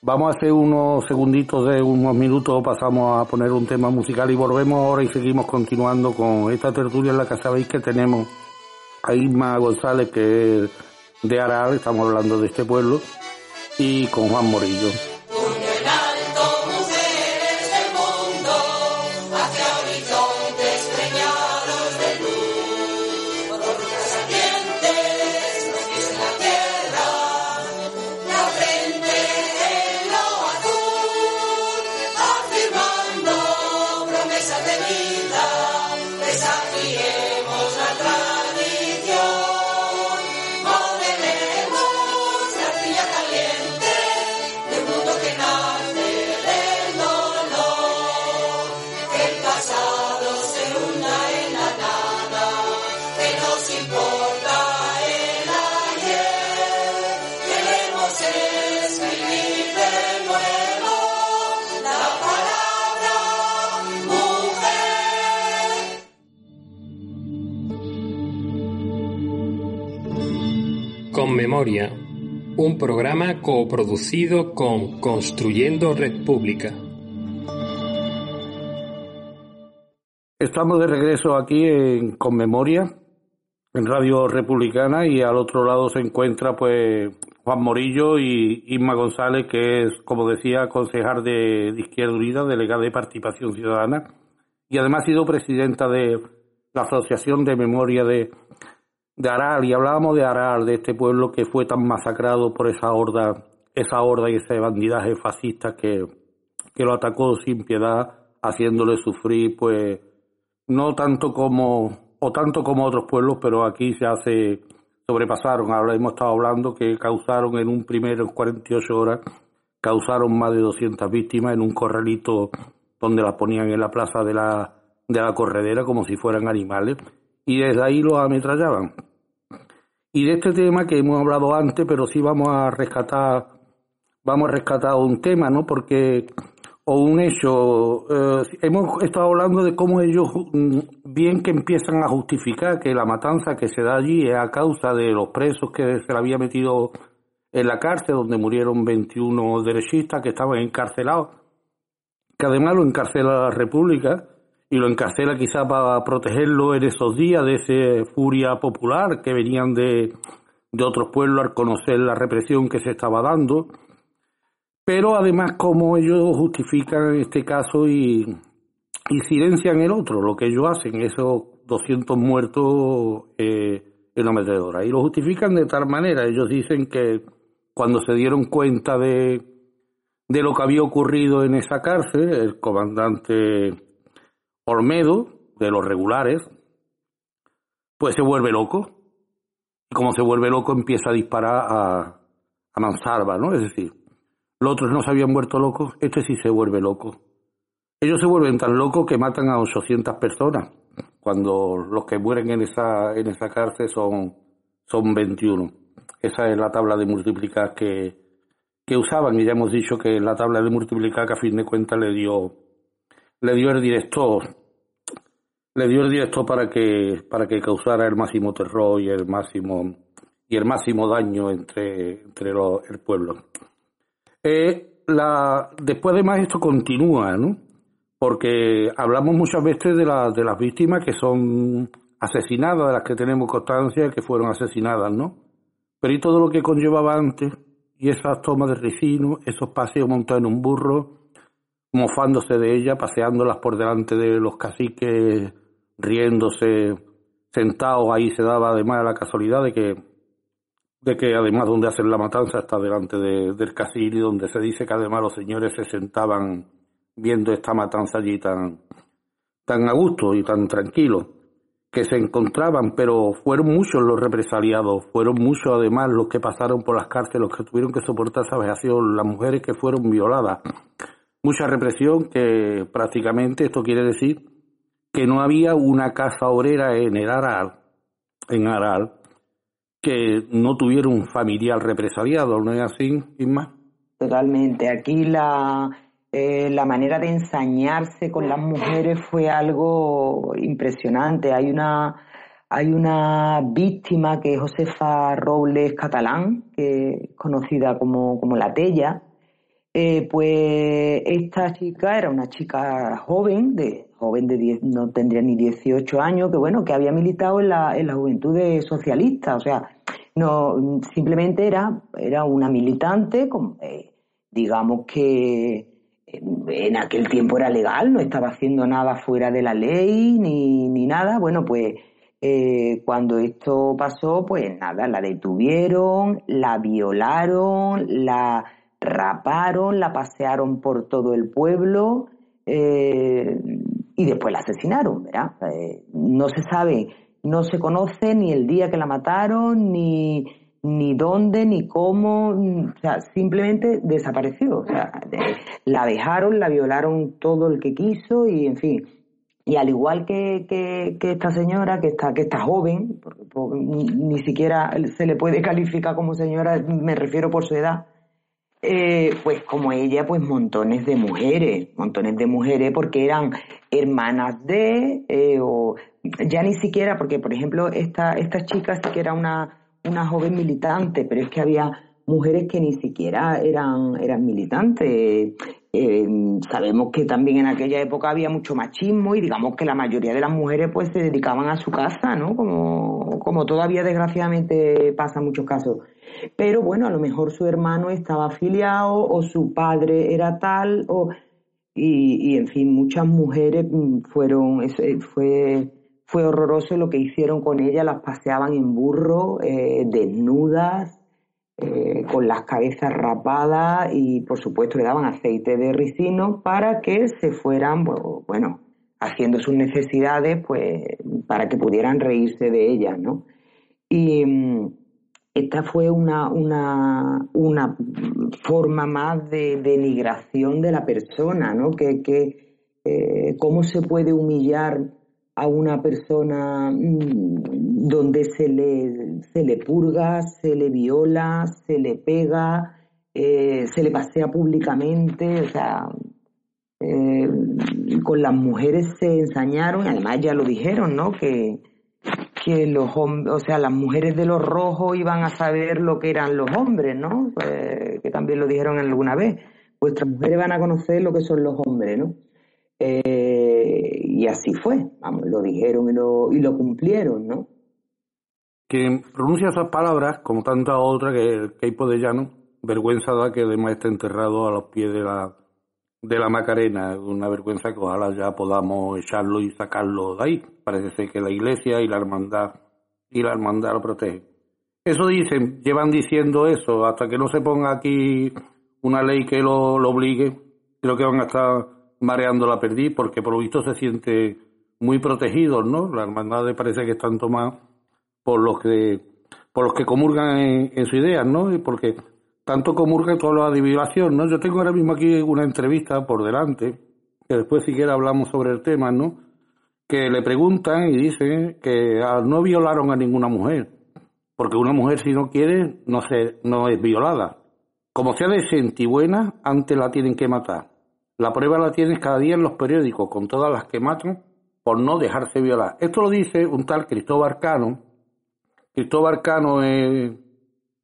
Speaker 8: Vamos a hacer unos segunditos de unos minutos, pasamos a poner un tema musical y volvemos ahora y seguimos continuando con esta tertulia en la que sabéis que tenemos a Isma González, que es de Aral, estamos hablando de este pueblo, y con Juan Morillo.
Speaker 4: Memoria, un programa coproducido con Construyendo Red Pública.
Speaker 8: Estamos de regreso aquí en Con Memoria, en Radio Republicana, y al otro lado se encuentra pues Juan Morillo y Isma González, que es, como decía, concejal de, de Izquierda Unida, delegada de Participación Ciudadana, y además ha sido presidenta de la Asociación de Memoria de de Aral, y hablábamos de Aral, de este pueblo que fue tan masacrado por esa horda, esa horda y ese bandidaje fascista que, que lo atacó sin piedad, haciéndole sufrir, pues, no tanto como, o tanto como otros pueblos, pero aquí se hace, sobrepasaron, ahora hemos estado hablando que causaron en un primero 48 horas, causaron más de 200 víctimas en un corralito donde las ponían en la plaza de la, de la corredera como si fueran animales y desde ahí los ametrallaban. Y de este tema que hemos hablado antes, pero sí vamos a rescatar, vamos a rescatar un tema, ¿no? Porque, o un hecho, eh, hemos estado hablando de cómo ellos, mm, bien que empiezan a justificar que la matanza que se da allí es a causa de los presos que se le había metido en la cárcel, donde murieron 21 derechistas que estaban encarcelados, que además lo encarcela la República, y lo encarcela quizá para protegerlo en esos días de esa furia popular que venían de, de otros pueblos al conocer la represión que se estaba dando. Pero además como ellos justifican este caso y, y silencian el otro, lo que ellos hacen, esos 200 muertos eh, en la metedora. Y lo justifican de tal manera, ellos dicen que cuando se dieron cuenta de, de lo que había ocurrido en esa cárcel, el comandante Olmedo, de los regulares, pues se vuelve loco. Y como se vuelve loco, empieza a disparar a, a mansalva, ¿no? Es decir, los otros no se habían vuelto locos, este sí se vuelve loco. Ellos se vuelven tan locos que matan a 800 personas, cuando los que mueren en esa, en esa cárcel son, son 21. Esa es la tabla de multiplicar que, que usaban, y ya hemos dicho que la tabla de multiplicar que a fin de cuentas le dio le dio el director le dio el director para que para que causara el máximo terror y el máximo y el máximo daño entre entre el pueblo. Eh, la después de más esto continúa no porque hablamos muchas veces de las de las víctimas que son asesinadas de las que tenemos constancia que fueron asesinadas no pero y todo lo que conllevaba antes y esas tomas de ricino esos paseos montados en un burro mofándose de ella, paseándolas por delante de los caciques, riéndose, sentados ahí se daba además la casualidad de que de que además donde hacen la matanza está delante del cacique donde se dice que además los señores se sentaban viendo esta matanza allí tan tan a gusto y tan tranquilo que se encontraban, pero fueron muchos los represaliados, fueron muchos además los que pasaron por las cárceles, los que tuvieron que soportar esa vejación, las mujeres que fueron violadas. Mucha represión que prácticamente esto quiere decir que no había una casa obrera en el Aral, en Aral, que no tuviera un familiar represaliado, ¿no es así, Isma?
Speaker 9: Totalmente. Aquí la, eh, la manera de ensañarse con las mujeres fue algo impresionante. Hay una, hay una víctima que es Josefa Robles Catalán, que es conocida como, como la Tella. Eh, pues esta chica era una chica joven, de joven de 10, no tendría ni 18 años, que bueno, que había militado en la, en la juventud socialista, o sea, no, simplemente era, era una militante, eh, digamos que en aquel tiempo era legal, no estaba haciendo nada fuera de la ley ni, ni nada. Bueno, pues eh, cuando esto pasó, pues nada, la detuvieron, la violaron, la raparon, la pasearon por todo el pueblo eh, y después la asesinaron, ¿verdad? Eh, no se sabe, no se conoce ni el día que la mataron, ni ni dónde, ni cómo, o sea, simplemente desapareció. O sea, la dejaron, la violaron todo el que quiso y, en fin. Y al igual que, que, esta señora, que está, que está joven, porque, ni, siquiera se le puede calificar como señora, me refiero por su edad, eh, pues como ella, pues montones de mujeres, montones de mujeres, porque eran hermanas de, eh, o ya ni siquiera, porque por ejemplo, esta, esta chica sí que era una una joven militante, pero es que había mujeres que ni siquiera eran, eran militantes. Eh, sabemos que también en aquella época había mucho machismo y digamos que la mayoría de las mujeres pues se dedicaban a su casa, ¿no? Como, como todavía desgraciadamente pasa en muchos casos. Pero bueno, a lo mejor su hermano estaba afiliado o su padre era tal o y, y en fin, muchas mujeres fueron, fue fue horroroso lo que hicieron con ella, las paseaban en burro, eh, desnudas, eh, con las cabezas rapadas y por supuesto le daban aceite de ricino para que se fueran, bueno, haciendo sus necesidades, pues para que pudieran reírse de ellas, ¿no? Y mm, esta fue una, una, una forma más de denigración de la persona, ¿no? Que, que eh, cómo se puede humillar a una persona mm, donde se le, se le purga, se le viola, se le pega, eh, se le pasea públicamente, o sea, eh, con las mujeres se ensañaron, además ya lo dijeron, ¿no? Que, que los hombres, o sea, las mujeres de los rojos iban a saber lo que eran los hombres, ¿no? Pues, que también lo dijeron alguna vez. Vuestras mujeres van a conocer lo que son los hombres, ¿no? Eh, y así fue, vamos, lo dijeron y lo, y lo cumplieron, ¿no?
Speaker 8: Quien pronuncia esas palabras, como tantas otras que, que hay de llano, vergüenza da que además esté enterrado a los pies de la, de la Macarena, una vergüenza que ojalá ya podamos echarlo y sacarlo de ahí. Parece ser que la iglesia y la hermandad y la hermandad lo protegen. Eso dicen, llevan diciendo eso, hasta que no se ponga aquí una ley que lo, lo obligue, creo que van a estar mareando la perdiz porque por lo visto se siente muy protegido, ¿no? Las hermandades parece que están tomadas por los que por los que comulgan en, su idea, ¿no? Y porque tanto comulgan toda la divulgación, ¿no? Yo tengo ahora mismo aquí una entrevista por delante, que después siquiera hablamos sobre el tema, ¿no? Que le preguntan y dicen que no violaron a ninguna mujer, porque una mujer si no quiere no se, no es violada. Como sea y buena, antes la tienen que matar. La prueba la tienes cada día en los periódicos, con todas las que matan por no dejarse violar. Esto lo dice un tal Cristóbal Cano. Cristóbal Cano eh,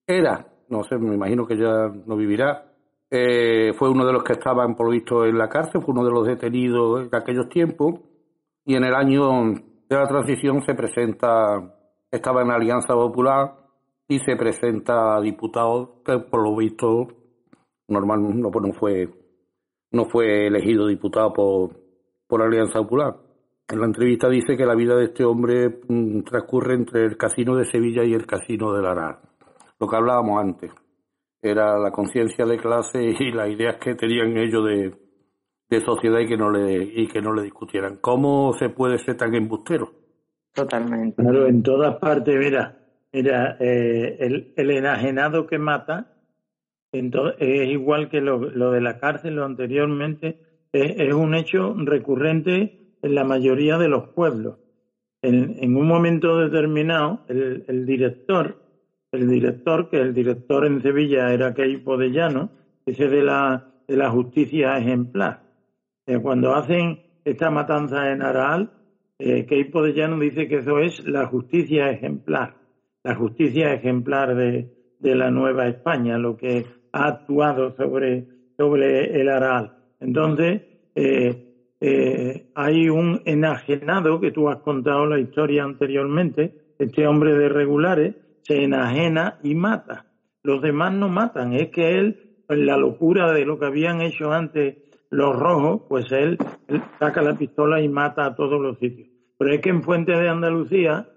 Speaker 8: era, no sé, me imagino que ya no vivirá, eh, fue uno de los que estaban, por lo visto, en la cárcel, fue uno de los detenidos de aquellos tiempos, y en el año de la transición se presenta, estaba en la Alianza Popular, y se presenta a diputado, que por lo visto, normal, no, no fue no fue elegido diputado por, por Alianza Popular. En la entrevista dice que la vida de este hombre mm, transcurre entre el casino de Sevilla y el casino de Larar. Lo que hablábamos antes. Era la conciencia de clase y las ideas que tenían ellos de, de sociedad y que no le y que no le discutieran. ¿Cómo se puede ser tan embustero?
Speaker 9: Totalmente.
Speaker 10: Claro, en todas partes, mira, mira, eh, el, el, enajenado que mata es igual que lo, lo, de la cárcel lo anteriormente, es, un hecho recurrente en la mayoría de los pueblos. En, un momento determinado, el, director, el director, que el director en Sevilla era Keipo de Llano, ese de la, de la justicia ejemplar. Eh, cuando hacen esta matanza en Araal, eh, Keipo Llano dice que eso es la justicia ejemplar, la justicia ejemplar de, de la Nueva España, lo que ha actuado sobre, sobre el Aral. Entonces, eh, eh, hay un enajenado que tú has contado la historia anteriormente, este hombre de regulares se enajena y mata. Los demás no matan, es que él, en la locura de lo que habían hecho antes los rojos, pues él, él saca la pistola y mata a todos los sitios. Pero es que en Fuente de Andalucía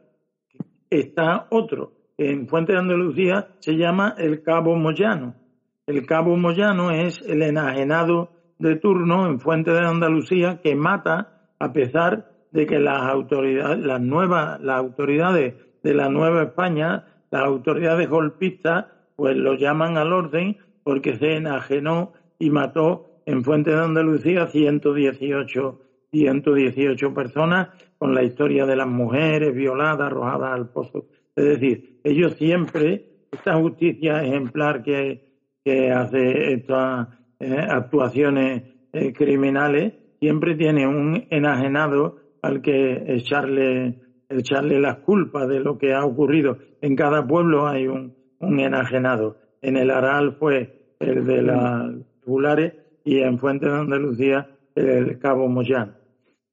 Speaker 10: está otro. En Fuente de Andalucía se llama el Cabo Moyano el cabo Moyano es el enajenado de turno en Fuente de Andalucía que mata a pesar de que las autoridades, las nuevas, las autoridades de la Nueva España, las autoridades golpistas, pues lo llaman al orden porque se enajenó y mató en Fuente de Andalucía 118, 118 personas con la historia de las mujeres violadas, arrojadas al pozo. Es decir, ellos siempre, esta justicia ejemplar que que hace estas eh, actuaciones eh, criminales siempre tiene un enajenado al que echarle, echarle las culpas de lo que ha ocurrido. En cada pueblo hay un, un enajenado. En el Aral fue el de las regulares y en Fuente de Andalucía el Cabo Moyán.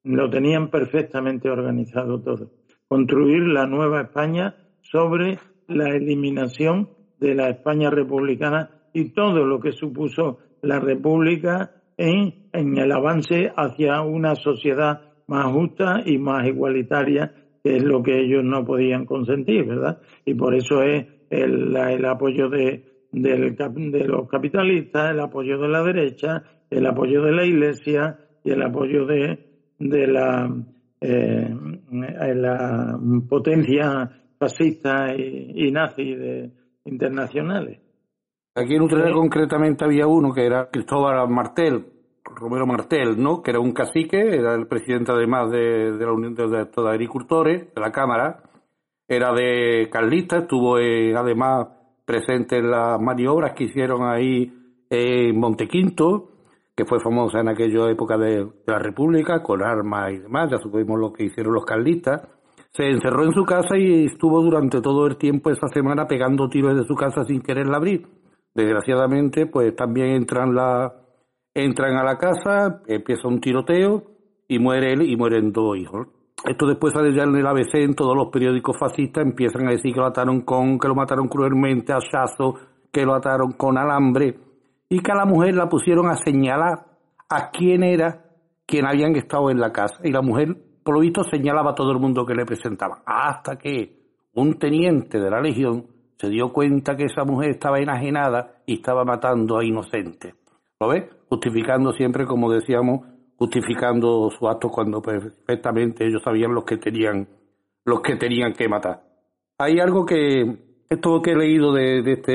Speaker 10: Lo tenían perfectamente organizado todo. Construir la nueva España sobre la eliminación de la España republicana y todo lo que supuso la República en, el avance hacia una sociedad más justa y más igualitaria, que es lo que ellos no podían consentir, ¿verdad? Y por eso es el, el apoyo de, de los capitalistas, el apoyo de la derecha, el apoyo de la Iglesia y el apoyo de, de la, eh, la potencia fascista y, y nazi de, internacionales.
Speaker 8: Aquí en Utrera concretamente había uno que era Cristóbal Martel, Romero Martel, ¿no? Que era un cacique, era el presidente además de, la Unión de, de, Agricultores, de la Cámara, era de Carlista, estuvo eh, además presente en las maniobras que hicieron ahí en Montequinto, que fue famosa en aquella época de, la República, con armas y demás, ya supimos lo que hicieron los carlistas. Se encerró en su casa y estuvo durante todo el tiempo esa semana pegando tiros de su casa sin quererla abrir Desgraciadamente, pues también entran, la, entran a la casa, empieza un tiroteo y muere él y mueren dos hijos. Esto después sale ya en el ABC, en todos los periódicos fascistas empiezan a decir que lo mataron con, que lo mataron cruelmente a Chazo, que lo ataron con alambre y que a la mujer la pusieron a señalar a quién era quien habían estado en la casa. Y la mujer, por lo visto, señalaba a todo el mundo que le presentaba. Hasta que un teniente de la Legión se dio cuenta que esa mujer estaba enajenada y estaba matando a inocentes. ¿Lo ves? Justificando siempre, como decíamos, justificando su acto cuando perfectamente ellos sabían los que tenían, los que tenían que matar. Hay algo que, esto que he leído de, de, este,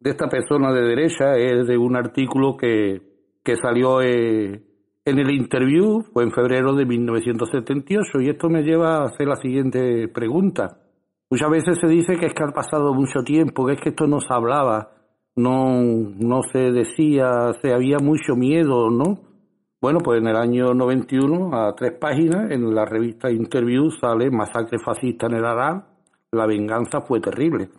Speaker 8: de esta persona de derecha es de un artículo que, que salió eh, en el interview, fue en febrero de 1978, y esto me lleva a hacer la siguiente pregunta. Muchas veces se dice que es que ha pasado mucho tiempo, que es que esto no se hablaba, no, no se decía, se había mucho miedo, ¿no? Bueno, pues en el año 91, a tres páginas, en la revista Interview sale Masacre fascista en el Arán, la venganza fue terrible,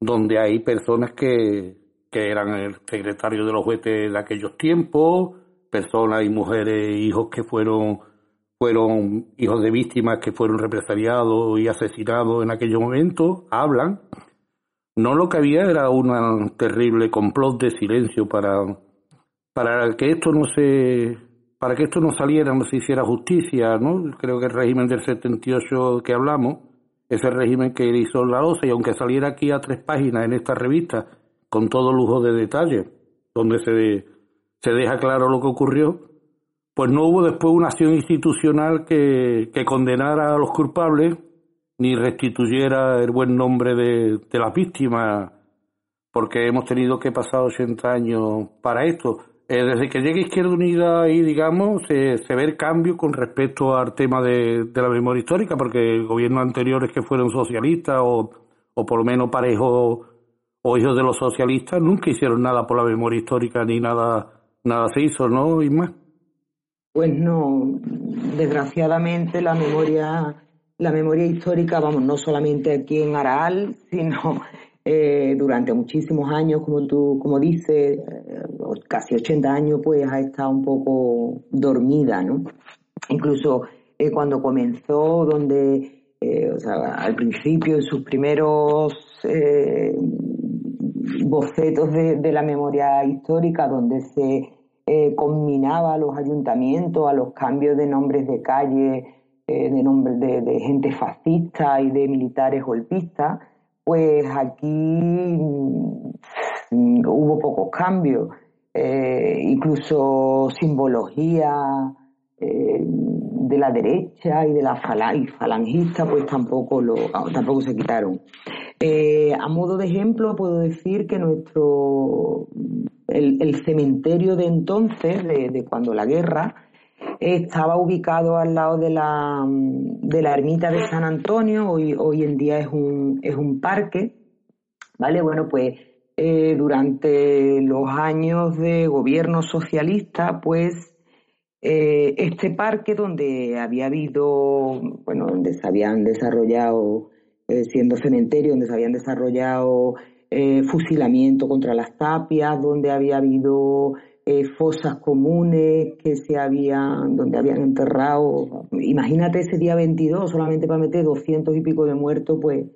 Speaker 8: donde hay personas que, que eran el secretario de los jueces de aquellos tiempos, personas y mujeres, hijos que fueron fueron hijos de víctimas que fueron represaliados y asesinados en aquellos momentos, hablan. No lo que había era un terrible complot de silencio para, para que esto no se para que esto no saliera, no se hiciera justicia, ¿no? Creo que el régimen del 78 que hablamos es el régimen que hizo la OSA y aunque saliera aquí a tres páginas en esta revista con todo lujo de detalle, donde se, se deja claro lo que ocurrió, pues no hubo después una acción institucional que, que condenara a los culpables ni restituyera el buen nombre de, de las víctimas, porque hemos tenido que pasar 80 años para esto. Eh, desde que llega Izquierda Unida ahí, digamos, se, se, ve el cambio con respecto al tema de, de la memoria histórica, porque gobiernos anteriores que fueron socialistas o, o por lo menos parejos o hijos de los socialistas nunca hicieron nada por la memoria histórica ni nada, nada se hizo, ¿no, Isma?
Speaker 9: Pues no, desgraciadamente la memoria, la memoria histórica, vamos, no solamente aquí en Araal, sino eh, durante muchísimos años, como tú, como dices, eh, casi 80 años, pues ha estado un poco dormida, ¿no? Incluso eh, cuando comenzó, donde, eh, o sea, al principio, en sus primeros bocetos de, de, la memoria histórica, donde se eh, combinaba a los ayuntamientos, a los cambios de nombres de calle, eh, de nombres de, gente fascista y de militares golpistas, pues aquí mm, hubo pocos cambios, eh, incluso simbología de la derecha y de la falangista, pues tampoco lo, tampoco se quitaron. Eh, a modo de ejemplo, puedo decir que nuestro el, el cementerio de entonces, de, cuando la guerra, estaba ubicado al lado de la, de la ermita de San Antonio, hoy, hoy en día es un, es un parque, ¿vale? Bueno, pues eh, durante los años de gobierno socialista, pues eh, este parque donde había habido, bueno, donde se habían desarrollado, eh, siendo cementerio, donde se habían desarrollado eh, fusilamiento contra las tapias, donde había habido eh, fosas comunes que se habían, donde habían enterrado, imagínate ese día 22, solamente para meter 200 y pico de muertos, pues,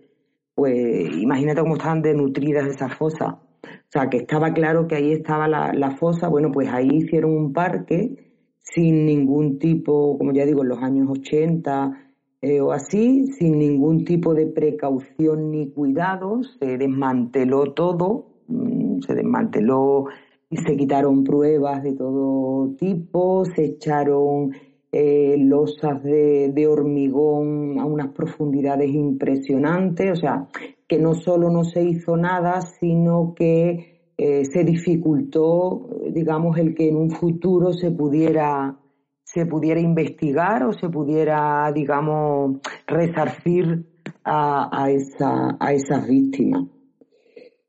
Speaker 9: pues imagínate cómo estaban denutridas esas fosas. O sea, que estaba claro que ahí estaba la, la fosa, bueno, pues ahí hicieron un parque sin ningún tipo, como ya digo, en los años 80, eh, o así, sin ningún tipo de precaución ni cuidado, se desmanteló todo, mm, se desmanteló y se quitaron pruebas de todo tipo, se echaron eh, losas de, de, hormigón a unas profundidades impresionantes, o sea, que no solo no se hizo nada, sino que eh, se dificultó, digamos, el que en un futuro se pudiera se pudiera investigar o se pudiera, digamos, resarcir a, a, esa, a esas víctimas.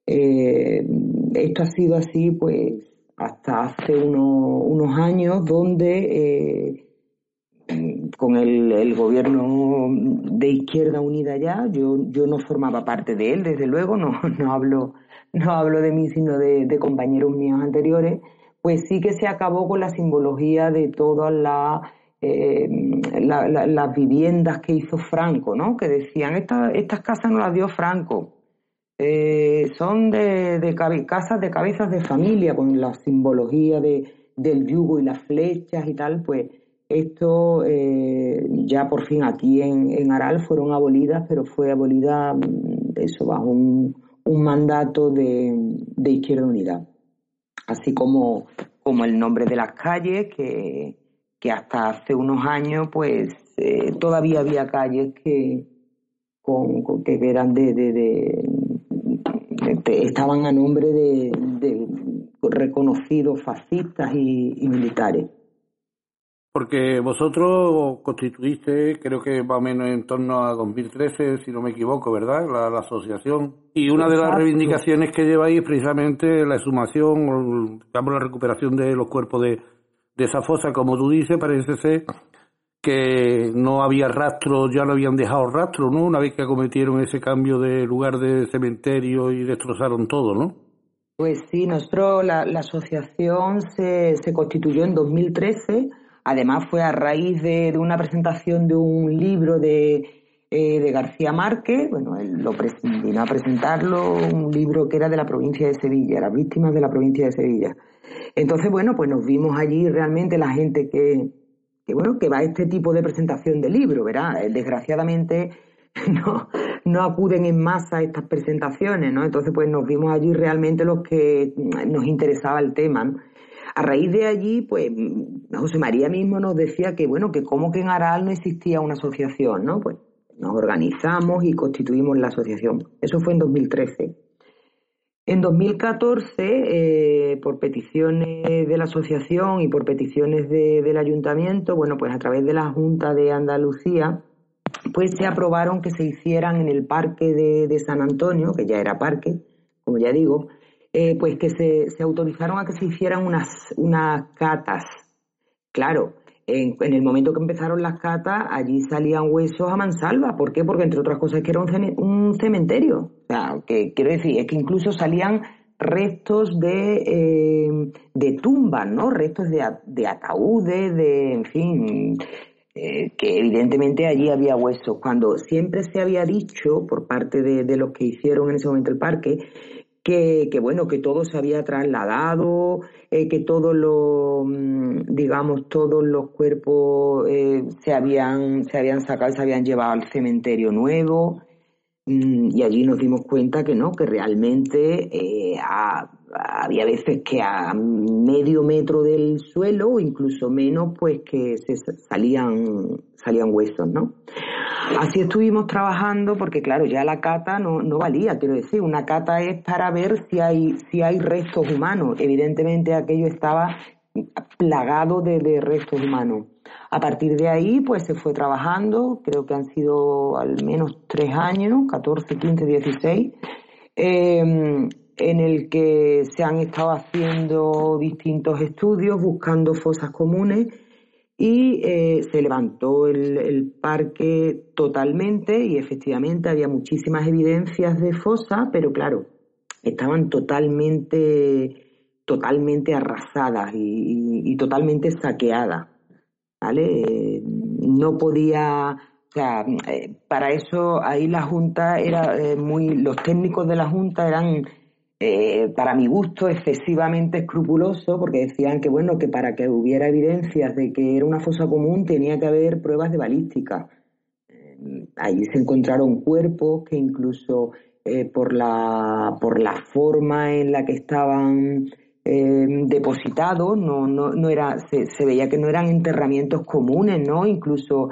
Speaker 9: Eh, esto ha sido así, pues, hasta hace uno, unos años, donde eh, con el, el, gobierno de Izquierda Unida ya, yo, yo no formaba parte de él, desde luego, no, no hablo, no hablo de mí, sino de, compañeros míos anteriores, pues sí que se acabó con la simbología de todas la, eh, la, la, las viviendas que hizo Franco, ¿no? Que decían, Esta, estas casas no las dio Franco, eh, son de, de casas de cabezas de familia, con la simbología de, del yugo y las flechas y tal, pues esto eh, ya por fin aquí en, en, Aral fueron abolidas, pero fue abolida mm, eso bajo un, un mandato de, de Izquierda Unida. Así como, como el nombre de las calles, que, que hasta hace unos años pues eh, todavía había calles que, con, que eran de, de, estaban a nombre de, reconocidos fascistas y militares
Speaker 8: porque vosotros constituiste, creo que más o menos en torno a 2013, si no me equivoco, ¿verdad? La, la asociación. Y una Exacto. de las reivindicaciones que lleváis es precisamente la exhumación, digamos, la recuperación de los cuerpos de, de esa fosa. Como tú dices, parece ser que no había rastro, ya no habían dejado rastro, ¿no? Una vez que cometieron ese cambio de lugar de cementerio y destrozaron todo, ¿no?
Speaker 9: Pues sí, nosotros, la, la asociación se, se constituyó en 2013 Además fue a raíz de, una presentación de un libro de, eh, García Márquez, bueno, él lo vino a presentarlo, un libro que era de la provincia de Sevilla, las víctimas de la provincia de Sevilla. Entonces, bueno, pues nos vimos allí realmente la gente que, que bueno, que va a este tipo de presentación de libro, ¿verdad? Eh, desgraciadamente no, no acuden en masa a estas presentaciones, ¿no? Entonces, pues nos vimos allí realmente los que nos interesaba el tema, ¿no? A raíz de allí, pues José María mismo nos decía que, bueno, que como que en Aral no existía una asociación, ¿no? Pues nos organizamos y constituimos la asociación. Eso fue en 2013. En 2014, eh, por peticiones de la asociación y por peticiones del ayuntamiento, bueno, pues a través de la Junta de Andalucía, pues se aprobaron que se hicieran en el parque de, San Antonio, que ya era parque, como ya digo, eh, pues que se, autorizaron a que se hicieran unas, unas catas. Claro, en, el momento que empezaron las catas, allí salían huesos a mansalva. ¿Por qué? Porque entre otras cosas que era un, cementerio. O sea, que quiero decir, es que incluso salían restos de, eh, de tumbas, ¿no? Restos de, de ataúdes, de, en fin, eh, que evidentemente allí había huesos. Cuando siempre se había dicho por parte de, de los que hicieron en ese momento el parque que, bueno, que todo se había trasladado, eh, que todos los, mm, digamos, todos los cuerpos eh, se habían, se habían sacado, se habían llevado al cementerio nuevo, mm, y allí nos dimos cuenta que no, que realmente eh, había veces que a medio metro del suelo, o incluso menos, pues que se salían, salían huesos, ¿no? Así estuvimos trabajando porque, claro, ya la cata no, no valía, quiero decir, una cata es para ver si hay, si hay restos humanos. Evidentemente aquello estaba plagado de, restos humanos. A partir de ahí, pues se fue trabajando, creo que han sido al menos tres años, 14, 15, 16, en el que se han estado haciendo distintos estudios, buscando fosas comunes y eh, se levantó el, parque totalmente y efectivamente había muchísimas evidencias de fosa, pero claro, estaban totalmente, totalmente arrasadas y, totalmente saqueadas, ¿vale? no podía, o sea, eh, para eso ahí la Junta era eh, muy, los técnicos de la Junta eran eh, para mi gusto, excesivamente escrupuloso, porque decían que, bueno, que para que hubiera evidencias de que era una fosa común tenía que haber pruebas de balística. Eh, ahí se encontraron cuerpos que incluso eh, por, la, por la forma en la que estaban depositados, no, no, no era, se, se, veía que no eran enterramientos comunes, ¿no? Incluso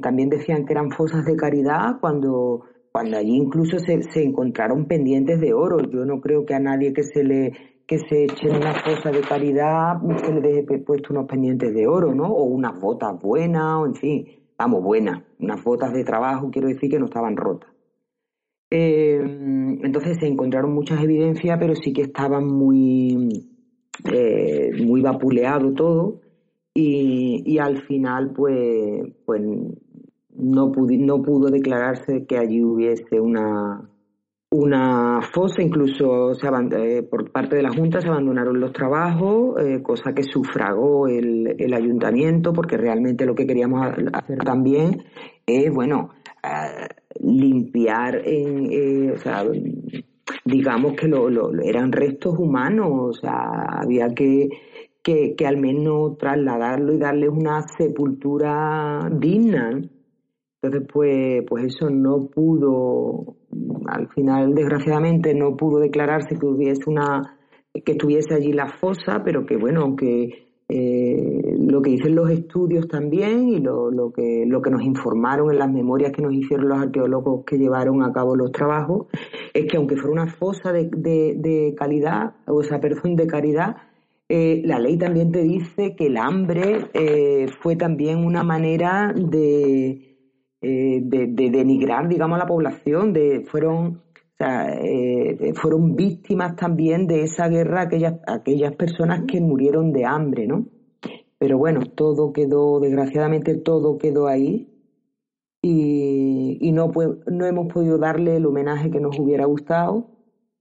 Speaker 9: también decían que eran fosas de caridad cuando cuando allí incluso se, se, encontraron pendientes de oro. Yo no creo que a nadie que se le que se eche en una fosa de caridad se le deje puesto unos pendientes de oro, ¿no? O unas botas buenas, o en fin, vamos, buenas, unas botas de trabajo, quiero decir que no estaban rotas. Eh, entonces se encontraron muchas evidencias, pero sí que estaban muy, eh, muy vapuleado todo. Y, y al final, pues, pues no, no pudo declararse que allí hubiese una, una fosa, incluso se eh, por parte de la Junta se abandonaron los trabajos, eh, cosa que sufragó el, el, ayuntamiento, porque realmente lo que queríamos hacer también es, bueno, eh, limpiar, en, o sea, digamos que lo, lo, eran restos humanos, o sea, había que, que, que al menos trasladarlo y darle una sepultura digna. Entonces, pues, pues eso no pudo, al final, desgraciadamente, no pudo declararse que hubiese una, que estuviese allí la fosa, pero que bueno, aunque eh, lo que dicen los estudios también y lo, lo, que, lo que nos informaron en las memorias que nos hicieron los arqueólogos que llevaron a cabo los trabajos, es que aunque fuera una fosa de, de, calidad, o sea, perdón, de caridad, eh, la ley también te dice que el hambre eh, fue también una manera de, eh, de, denigrar, digamos, a la población, de, fueron, eh, fueron víctimas también de esa guerra aquellas, aquellas personas que murieron de hambre, ¿no? Pero bueno, todo quedó, desgraciadamente todo quedó ahí y, no, no hemos podido darle el homenaje que nos hubiera gustado.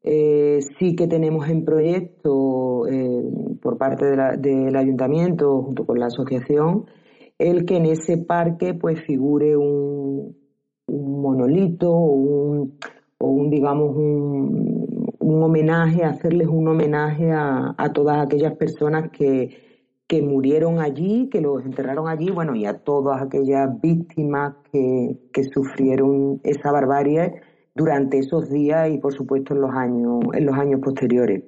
Speaker 9: Eh, sí que tenemos en proyecto por parte del ayuntamiento, junto con la asociación, el que en ese parque pues figure un, monolito o un, digamos un, un, homenaje, hacerles un homenaje a, todas aquellas personas que, murieron allí, que los enterraron allí, bueno, y a todas aquellas víctimas que, que sufrieron esa barbarie durante esos días y por supuesto en los años, en los años posteriores.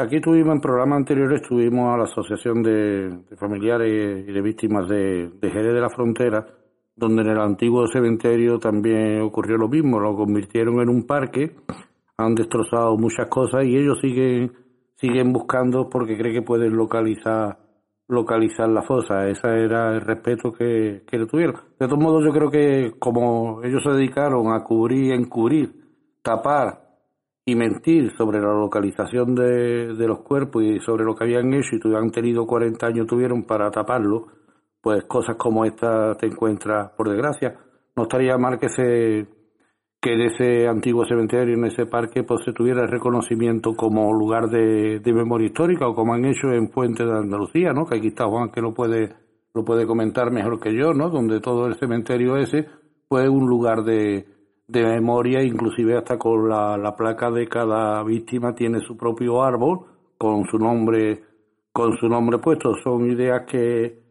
Speaker 8: Aquí tuvimos en programas anteriores, estuvimos a la Asociación de, Familiares y de Víctimas de, de Jerez de la Frontera, donde en el antiguo cementerio también ocurrió lo mismo, lo convirtieron en un parque, han destrozado muchas cosas y ellos siguen, siguen buscando porque creen que pueden localizar localizar la fosa. Ese era el respeto que, que le tuvieron. De todos modos, yo creo que como ellos se dedicaron a cubrir, encubrir, tapar y mentir sobre la localización de, de los cuerpos y sobre lo que habían hecho y han tenido 40 años tuvieron para taparlo, pues cosas como esta te encuentras, por desgracia. No estaría mal que se que en ese antiguo cementerio, en ese parque, pues se tuviera el reconocimiento como lugar de, memoria histórica o como han hecho en Puente de Andalucía, ¿no? Que aquí está Juan que lo puede, lo puede comentar mejor que yo, ¿no? Donde todo el cementerio ese fue un lugar de, de memoria, inclusive hasta con la, la placa de cada víctima tiene su propio árbol con su nombre, con su nombre puesto. Son ideas que,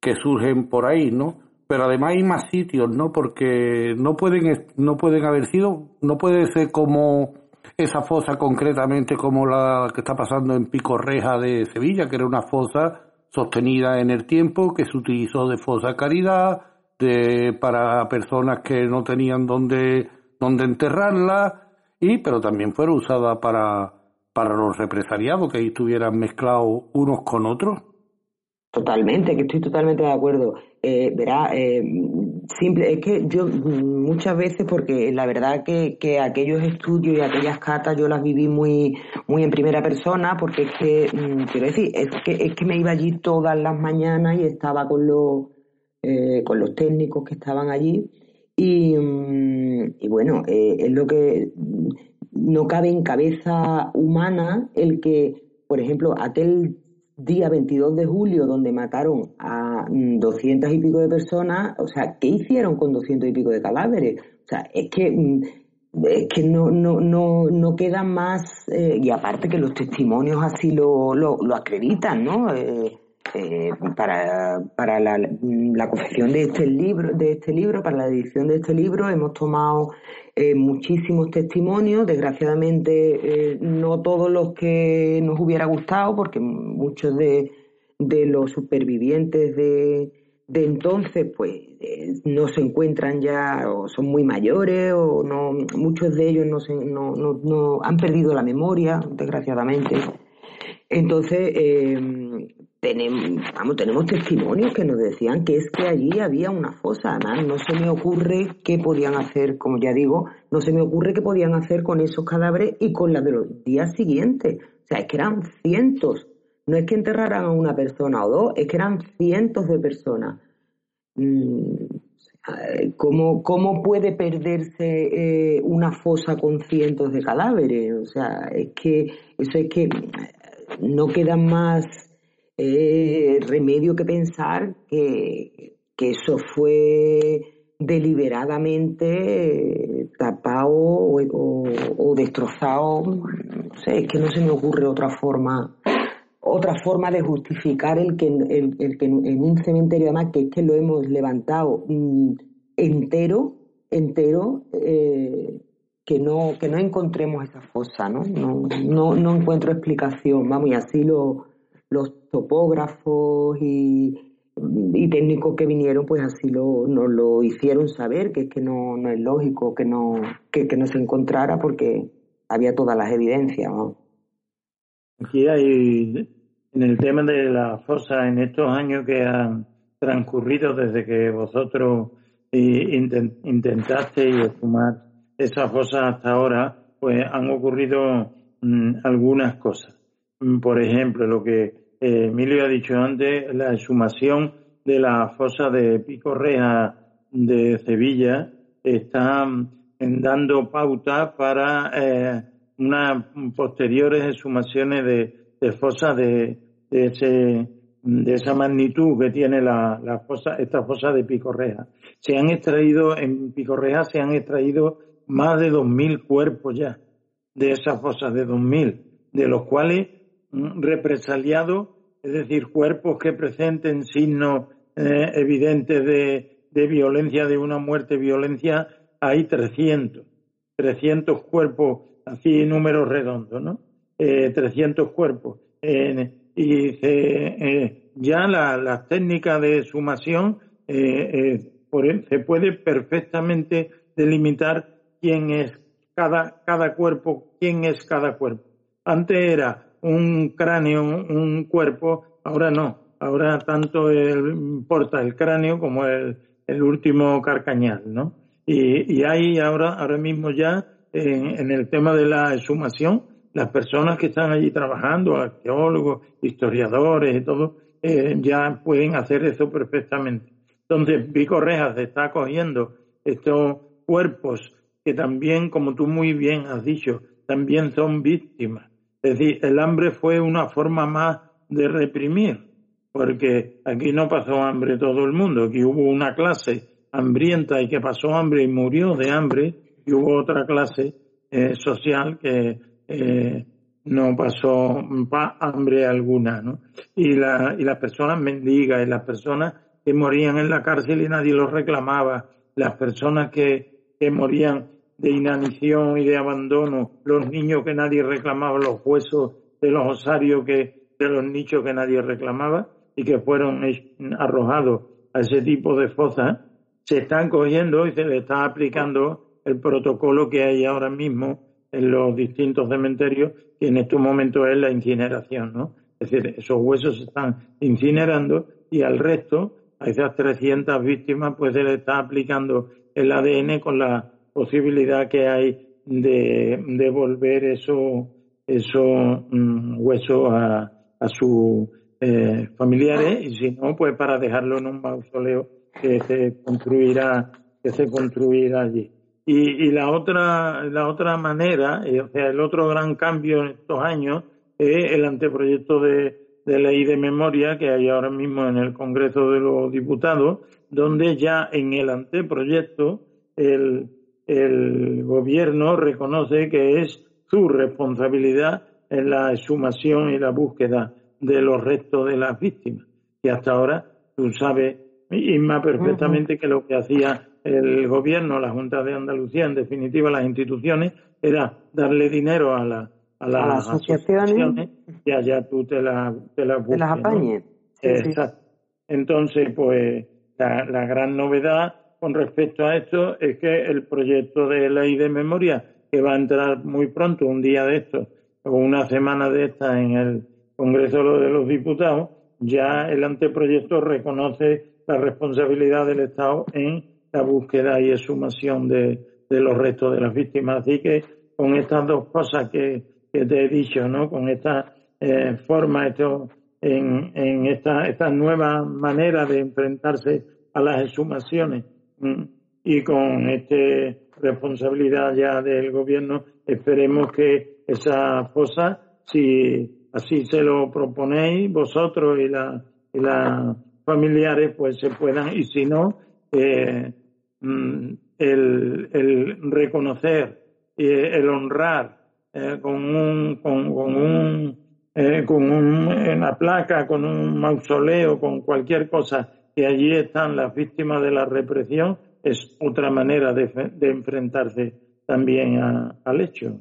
Speaker 8: que surgen por ahí, ¿no? pero además hay más sitios, ¿no? Porque no pueden, no pueden haber sido, no puede ser como esa fosa concretamente como la que está pasando en Pico Reja de Sevilla, que era una fosa sostenida en el tiempo, que se utilizó de fosa caridad, de, para personas que no tenían dónde, dónde enterrarla, y, pero también fue usada para, para los represariados, que ahí estuvieran mezclados unos con otros.
Speaker 9: Totalmente, que estoy totalmente de acuerdo. Eh, verá, eh, simple, es que yo muchas veces, porque la verdad que, que aquellos estudios y aquellas catas yo las viví muy, muy en primera persona, porque es que, mm, quiero decir, es que, es que me iba allí todas las mañanas y estaba con los, eh, con los técnicos que estaban allí. Y, mm, y bueno, eh, es lo que no cabe en cabeza humana el que, por ejemplo, aquel día 22 de julio donde mataron a 200 mm, y pico de personas, o sea, ¿qué hicieron con 200 y pico de cadáveres? O sea, es que mm, es que no no no no quedan más eh, y aparte que los testimonios así lo lo, lo acreditan, ¿no? Eh, eh, para, para la, la, confección de este libro, de este libro, para la edición de este libro, hemos tomado eh, muchísimos testimonios, desgraciadamente eh, no todos los que nos hubiera gustado, porque muchos de, de los supervivientes de, de entonces, pues no se encuentran ya, o son muy mayores, o no, muchos de ellos no, se, no, no, no han perdido la memoria, desgraciadamente. Entonces, tenemos, vamos, tenemos testimonios que nos decían que es que allí había una fosa. Además, no se me ocurre qué podían hacer, como ya digo, no se me ocurre qué podían hacer con esos cadáveres y con las de los días siguientes. O sea, es que eran cientos. No es que enterraran a una persona o dos, es que eran cientos de personas. Mm, ¿Cómo, ¿Cómo, puede perderse eh, una fosa con cientos de cadáveres? O sea, es que eso es que no quedan más eh, remedio que pensar que, eso fue deliberadamente tapado o, destrozado. No sé, es que no se me ocurre otra forma otra forma de justificar el que, el, que en un cementerio, además que es que lo hemos levantado mm, entero, entero, eh, que no que no encontremos esa fosa, ¿no? No, no, no encuentro explicación, vamos, y así lo, los topógrafos y, técnicos que vinieron, pues así lo, nos lo hicieron saber, que es que no, no es lógico que no, que, no se encontrara porque había todas las evidencias.
Speaker 10: Aquí hay, en el tema de la fosa, en estos años que han transcurrido desde que vosotros intentasteis fumar esa fosa hasta ahora, pues han ocurrido mm, algunas cosas. Mm, por ejemplo, lo que eh, Emilio ha dicho antes, la exhumación de la fosa de Pico Reja de Sevilla está mm, dando pauta para eh, unas posteriores exhumaciones de, de fosas de, de, ese, de esa magnitud que tiene la, la fosa, esta fosa de Pico Reja. Se han extraído, en Pico Reja se han extraído más de 2.000 cuerpos ya de esas fosas de 2.000, de los cuales represaliados, es decir, cuerpos que presenten signos eh, evidentes de, de, violencia, de una muerte, violencia, hay 300, 300 cuerpos, así números redondos, ¿no? 300 cuerpos. y ya las técnicas de sumación se puede perfectamente delimitar quién es cada, cada cuerpo, quién es cada cuerpo. Antes era un cráneo, un cuerpo, ahora no. Ahora tanto importa el cráneo como el, el último carcañal, ¿no? Y, y hay ahora, ahora mismo ya en, el tema de la exhumación, las personas que están allí trabajando, arqueólogos, historiadores y todo, eh, ya pueden hacer eso perfectamente. Entonces, Pico Rejas está cogiendo estos cuerpos que también, como tú muy bien has dicho, también son víctimas. Es decir, el hambre fue una forma más de reprimir, porque aquí no pasó hambre todo el mundo, aquí hubo una clase hambrienta y que pasó hambre y murió de hambre, y hubo otra clase eh, social que eh, no pasó hambre alguna, ¿no? Y, la, y las personas mendigas y las personas que morían en la cárcel y nadie los reclamaba, las personas que, que morían de inanición y de abandono, los niños que nadie reclamaba, los huesos de los osarios que, de los nichos que nadie reclamaba y que fueron arrojados a ese tipo de fosas, se están cogiendo y se le está aplicando el protocolo que hay ahora mismo en los distintos cementerios, que en estos momentos es la incineración, ¿no? Es decir, esos huesos se están incinerando y al resto, a esas 300 víctimas, pues se le está aplicando el ADN con la posibilidad que hay de devolver eso, eso mm, huesos a, a sus eh, familiares y si no, pues para dejarlo en un mausoleo que se construirá, que se construirá allí. Y, y la otra, la otra manera, o sea, el otro gran cambio en estos años es el anteproyecto de, de ley de memoria que hay ahora mismo en el Congreso de los Diputados, donde ya en el anteproyecto el, el gobierno reconoce que es su responsabilidad en la exhumación y la búsqueda de los restos de las víctimas. Y hasta ahora tú sabes, más perfectamente que lo que hacía el gobierno, la Junta de Andalucía, en definitiva las instituciones, era darle dinero a, la, a las asociaciones, y allá tú te, la, te las busques.
Speaker 9: las apañes.
Speaker 10: Exacto. Entonces, pues la, la gran novedad con respecto a esto es que el proyecto de ley de memoria, que va a entrar muy pronto, un día de esto, o una semana de esta en el Congreso de los Diputados, ya el anteproyecto reconoce la responsabilidad del Estado en la búsqueda y exhumación de, los restos de las víctimas. Así que con estas dos cosas que, te he dicho, ¿no? Con esta eh, forma, esto, en, en esta, esta nueva manera de enfrentarse a las exhumaciones. Y con esta responsabilidad ya del gobierno esperemos que esa fosa, si así se lo proponéis vosotros y las familiares, pues se puedan, y si no, eh, mm, el, reconocer, y el honrar eh, con un, con, un, eh, con un, una placa, con un mausoleo, con cualquier cosa que allí están las víctimas de la represión, es otra manera de, enfrentarse también al hecho.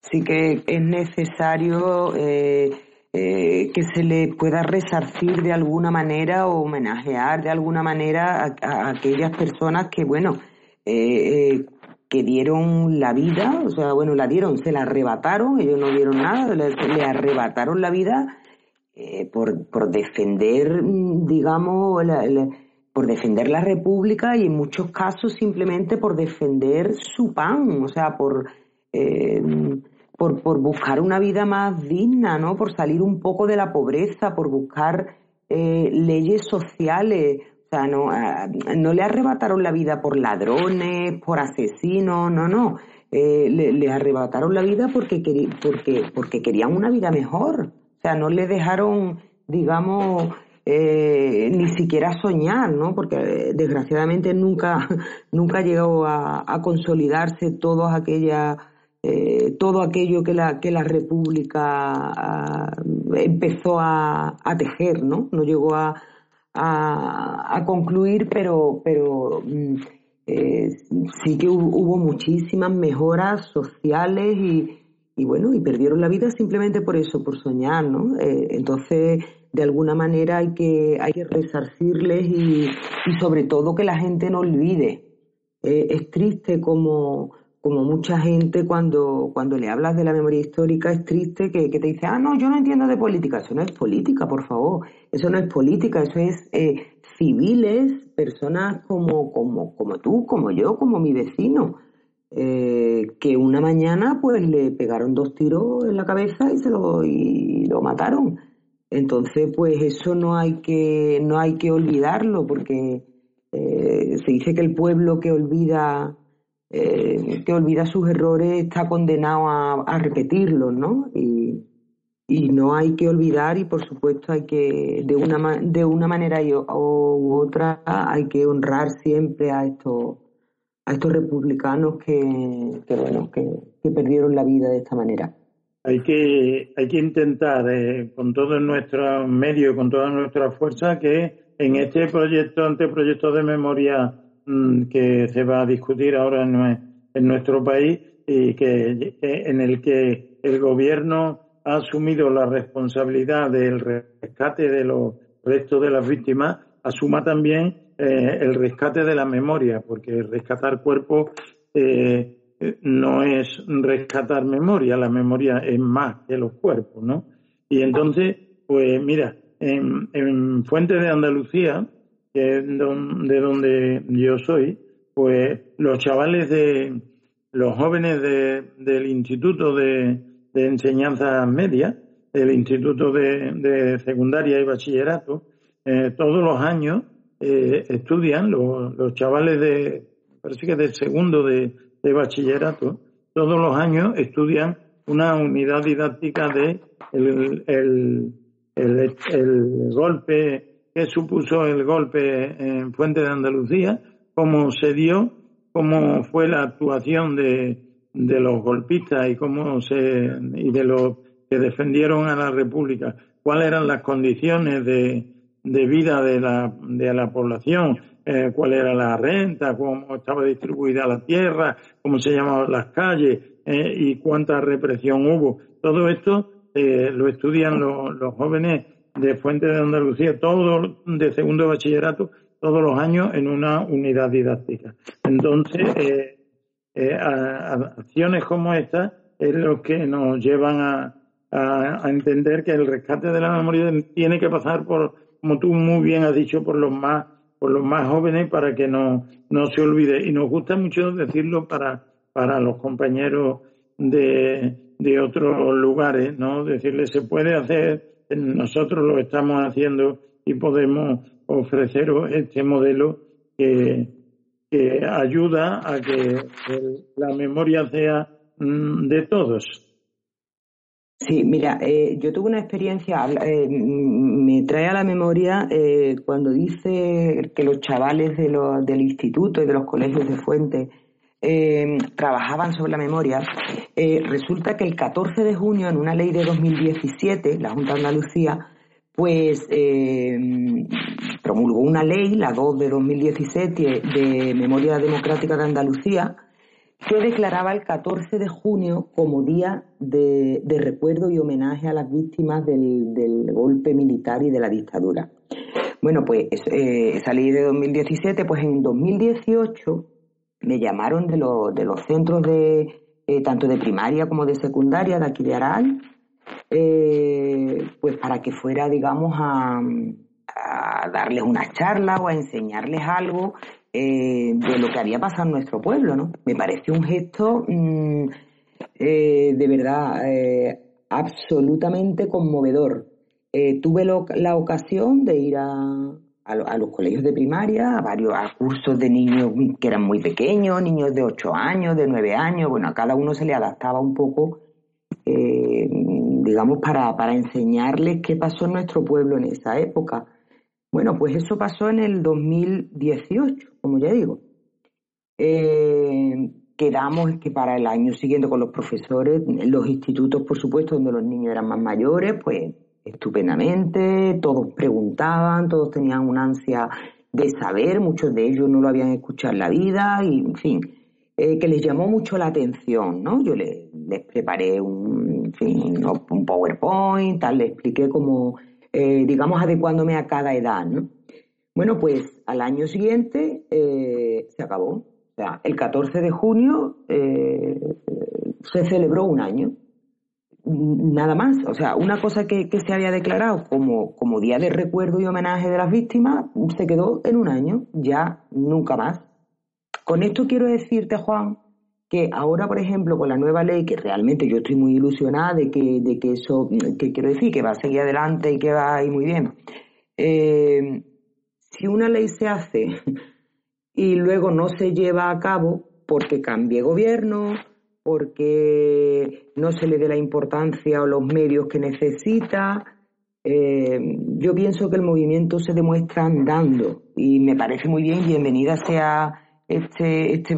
Speaker 9: Sí que es necesario eh, eh, que se le pueda resarcir de alguna manera o homenajear de alguna manera a, aquellas personas que, bueno, eh, que dieron la vida, o sea, bueno, la dieron, se la arrebataron, ellos no dieron nada, le, le arrebataron la vida eh, por, defender, mm, digamos, por defender la República y en muchos casos simplemente por defender su pan, o sea, por, eh, por, por, buscar una vida más digna, ¿no? Por salir un poco de la pobreza, por buscar eh, leyes sociales. O sea, no, no le arrebataron la vida por ladrones, por asesinos, no, no. le, le, arrebataron la vida porque, porque, porque querían una vida mejor sea, no le dejaron, digamos, eh, ni siquiera soñar, ¿no? Porque eh, desgraciadamente nunca, nunca llegó a, consolidarse todo aquella, eh, todo aquello que la, que la República ah, empezó a, tejer, ¿no? No llegó a, a, concluir, pero, pero mm, sí que hubo, muchísimas mejoras sociales y, y bueno, y perdieron la vida simplemente por eso, por soñar, ¿no? Eh, entonces, de alguna manera hay que, hay que resarcirles y, sobre todo que la gente no olvide. Eh, es triste como, como mucha gente cuando, cuando le hablas de la memoria histórica, es triste que, que, te dice, ah, no, yo no entiendo de política. Eso no es política, por favor. Eso no es política, eso es eh, civiles, personas como, como, como tú, como yo, como mi vecino eh, que una mañana pues le pegaron dos tiros en la cabeza y se lo, y lo mataron. Entonces, pues eso no hay que, no hay que olvidarlo, porque eh, se dice que el pueblo que olvida, eh, que olvida sus errores está condenado a, a repetirlos, ¿no? Y, y, no hay que olvidar y por supuesto hay que, de una, de una manera u otra, hay que honrar siempre a estos a estos republicanos que, bueno que, perdieron la vida de esta manera.
Speaker 10: Hay que, hay que intentar eh, con todos nuestros medios, con toda nuestra fuerza, que en este proyecto, anteproyecto de memoria mm, que se va a discutir ahora en, en nuestro país y que en el que el gobierno ha asumido la responsabilidad del rescate de los restos de las víctimas, asuma también eh, el rescate de la memoria, porque rescatar cuerpos eh, no es rescatar memoria, la memoria es más que los cuerpos, ¿no? Y entonces, pues mira, en, en Fuente de Andalucía, que es de donde yo soy, pues los chavales de, los jóvenes de, del Instituto de, de Enseñanza Media, del Instituto de, de Secundaria y Bachillerato, eh, todos los años eh, estudian, los, chavales de, parece que del segundo de, bachillerato, todos los años estudian una unidad didáctica de el, el, golpe que supuso el golpe en Fuente de Andalucía, cómo se dio, cómo fue la actuación de, de los golpistas y cómo se y de los que defendieron a la República, cuáles eran las condiciones de, de vida de la, de la población, eh, cuál era la renta, cómo estaba distribuida la tierra, cómo se llamaban las calles eh, y cuánta represión hubo. Todo esto eh, lo estudian los, jóvenes de Fuente de Andalucía, todos de segundo bachillerato, todos los años en una unidad didáctica. Entonces, acciones como esta es lo que nos llevan a, a, a entender que el rescate de la memoria tiene que pasar por como tú muy bien has dicho, por los más, por los más jóvenes para que no, no se olvide. Y nos gusta mucho decirlo para, para los compañeros de, de otros lugares, ¿no? Decirles, se puede hacer, nosotros lo estamos haciendo y podemos ofreceros este modelo que, que ayuda a que la memoria sea mm, de todos.
Speaker 9: Sí, mira, eh, yo tuve una experiencia, eh, me trae a la memoria eh, cuando dice que los chavales de del instituto y de los colegios de Fuente trabajaban sobre la memoria. resulta que el 14 de junio, en una ley de 2017, la Junta de Andalucía, pues promulgó una ley, la 2 de 2017, de Memoria Democrática de Andalucía, que declaraba el 14 de junio como día de, recuerdo y homenaje a las víctimas del, golpe militar y de la dictadura. Bueno, pues eh, esa ley de 2017, pues en 2018 me llamaron de, los centros de eh, tanto de primaria como de secundaria de aquí de Aral, eh, pues para que fuera, digamos, a darles una charla o a enseñarles algo eh, de lo que había pasado en nuestro pueblo, ¿no? Me pareció un gesto mm, eh, de verdad eh, absolutamente conmovedor. tuve la ocasión de ir a, a, los colegios de primaria, a varios cursos de niños que eran muy pequeños, niños de 8 años, de 9 años, bueno, a cada uno se le adaptaba un poco, digamos, para enseñarles qué pasó en nuestro pueblo en esa época. Bueno, pues eso pasó en el 2018, como ya digo. Eh, quedamos que para el año siguiente con los profesores, los institutos, por supuesto, donde los niños eran más mayores, pues estupendamente, todos preguntaban, todos tenían una ansia de saber, muchos de ellos no lo habían escuchado en la vida, y en fin. eh, que les llamó mucho la atención, ¿no? Yo les, preparé un, un PowerPoint, tal, les expliqué cómo, eh, digamos, adecuándome a cada edad, ¿no? Bueno, pues al año siguiente eh, se acabó. O sea, el 14 de junio se celebró un año. Nada más. O sea, una cosa que, que, se había declarado como, como día de recuerdo y homenaje de las víctimas se quedó en un año, ya nunca más. Con esto quiero decirte, Juan, que ahora, por ejemplo, con la nueva ley, que realmente yo estoy muy ilusionada de que, de que eso, que quiero decir, que va a seguir adelante y que va a ir muy bien. Eh, si una ley se hace y luego no se lleva a cabo porque cambie gobierno, porque no se le dé la importancia o los medios que necesita, eh, yo pienso que el movimiento se demuestra andando y me parece muy bien, bienvenida sea este, este,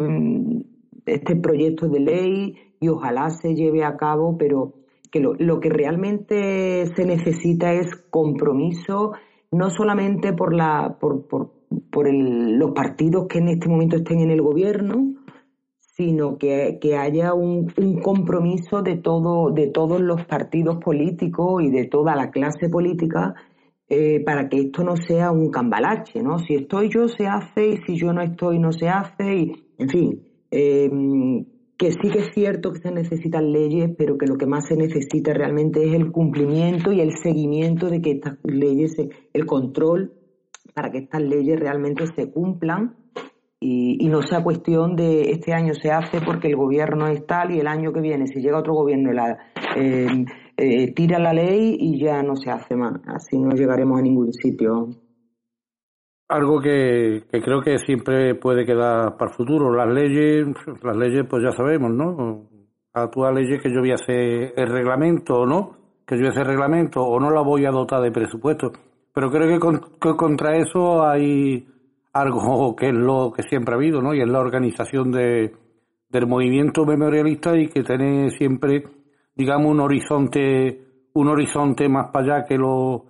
Speaker 9: este proyecto de ley y ojalá se lleve a cabo, pero que lo, que realmente se necesita es compromiso, no solamente por, la, por, por, por el, los partidos que en este momento estén en el gobierno, sino que, que haya un, un, compromiso de, todo, de todos los partidos políticos y de toda la clase política eh, para que esto no sea un cambalache, ¿no? Si estoy yo se hace y si yo no estoy no se hace y, en fin, eh, que sí que es cierto que se necesitan leyes, pero que lo que más se necesita realmente es el cumplimiento y el seguimiento de que estas leyes, el control para que estas leyes realmente se cumplan y, y, no sea cuestión de este año se hace porque el gobierno es tal y el año que viene, si llega otro gobierno, la, eh, eh, tira la ley y ya no se hace más. Así no llegaremos a ningún sitio.
Speaker 8: Algo que, creo que siempre puede quedar para el futuro. Las leyes, las leyes pues ya sabemos, ¿no? Actúa leyes que yo voy a hacer el reglamento o no, que yo voy a hacer reglamento o no la voy a dotar de presupuesto. Pero creo que, contra eso hay algo que es lo que siempre ha habido, ¿no? Y es la organización de, del movimiento memorialista y que tiene siempre digamos, un horizonte, un horizonte más para allá que lo,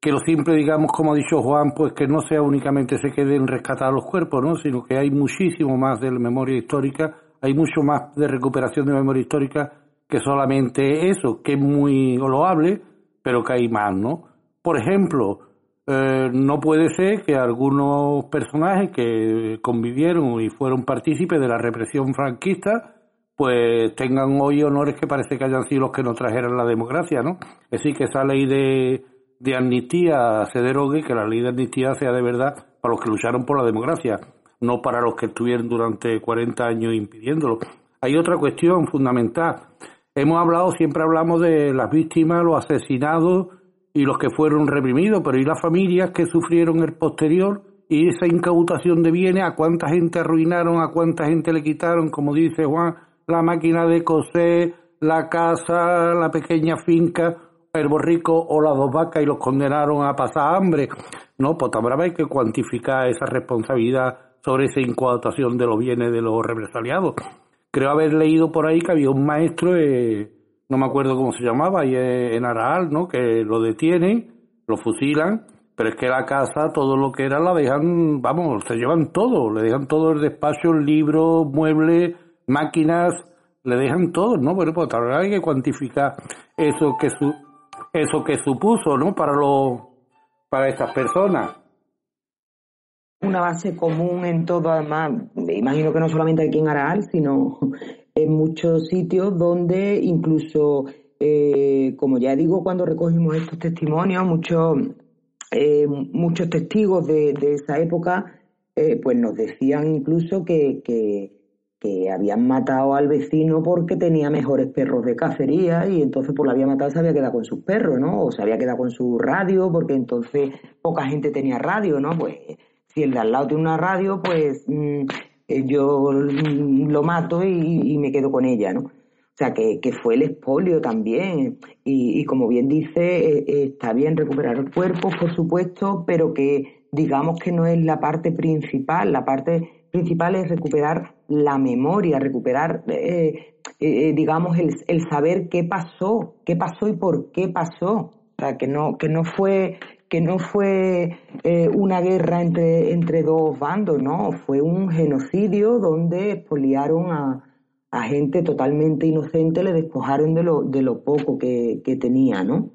Speaker 8: que lo simple, digamos, como ha dicho Juan, pues que no sea únicamente se queden rescatar los cuerpos, ¿no? Sino que hay muchísimo más de la memoria histórica, hay mucho más de recuperación de memoria histórica que solamente eso, que es muy loable, pero que hay más, ¿no? Por ejemplo, eh, no puede ser que algunos personajes que convivieron y fueron partícipes de la represión franquista pues tengan hoy honores que parece que hayan sido los que nos trajeron la democracia, ¿no? Es decir, que esa ley de, de amnistía se derogue, que la ley de amnistía sea de verdad para los que lucharon por la democracia, no para los que estuvieron durante 40 años impidiéndolo. Hay otra cuestión fundamental. Hemos hablado, siempre hablamos de las víctimas, los asesinados y los que fueron reprimidos, pero ¿y las familias que sufrieron el posterior? Y esa incautación de bienes, ¿a cuánta gente arruinaron? ¿A cuánta gente le quitaron? Como dice Juan, la máquina de coser, la casa, la pequeña finca, el borrico o las dos vacas y los condenaron a pasar hambre. No, pues también hay que cuantificar esa responsabilidad sobre esa incoatación de los bienes de los represaliados. Creo haber leído por ahí que había un maestro, eh, no me acuerdo cómo se llamaba, ahí en Araal, ¿no? que lo detienen, lo fusilan, pero es que la casa, todo lo que era, la dejan, vamos, se llevan todo, le dejan todo el despacho, libros, muebles, máquinas, le dejan todo, ¿no? Bueno, pues tal hay que cuantificar eso que su, eso que supuso, ¿no? Para lo, para estas personas.
Speaker 9: Una base común en todo, además, me imagino que no solamente aquí en Araal, sino en muchos sitios donde incluso, eh, como ya digo, cuando recogimos estos testimonios, muchos, eh, muchos testigos de, de esa época, eh, pues nos decían incluso que que habían matado al vecino porque tenía mejores perros de cacería y entonces por la había matado se había quedado con sus perros, ¿no? O se había quedado con su radio porque entonces poca gente tenía radio, ¿no? Pues si el de al lado tiene una radio, pues mm, eh, yo lo mato y, me quedo con ella, ¿no? O sea, que, que fue el expolio también. Y, y como bien dice, eh, eh, está bien recuperar el cuerpo, por supuesto, pero que digamos que no es la parte principal. La parte principal es recuperar la memoria, recuperar, eh, eh, digamos, el, el, saber qué pasó, qué pasó y por qué pasó. O sea, que no, que no fue, que no fue eh, una guerra entre, entre dos bandos, no, fue un genocidio donde expoliaron a, a gente totalmente inocente, le despojaron de lo, de lo poco que, que tenía, ¿no?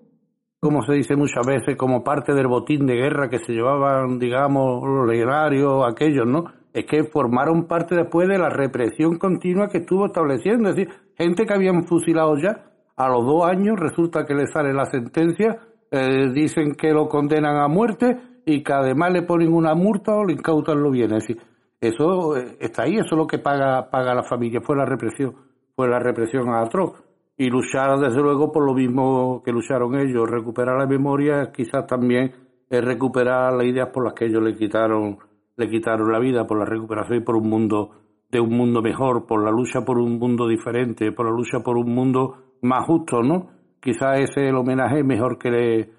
Speaker 8: como se dice muchas veces, como parte del botín de guerra que se llevaban, digamos, los legionarios, aquellos, ¿no? Es que formaron parte después de la represión continua que estuvo estableciendo. Es decir, gente que habían fusilado ya, a los dos años resulta que le sale la sentencia, eh, dicen que lo condenan a muerte y que además le ponen una multa o le incautan los bienes. Es decir, eso eh, está ahí, eso es lo que paga, paga la familia, fue la represión, fue la represión atroz y luchar desde luego por lo mismo que lucharon ellos, recuperar la memoria, quizás también es recuperar las ideas por las que ellos le quitaron, le quitaron la vida, por la recuperación y por un mundo de un mundo mejor, por la lucha por un mundo diferente, por la lucha por un mundo más justo, ¿no? Quizás ese es el homenaje mejor que le,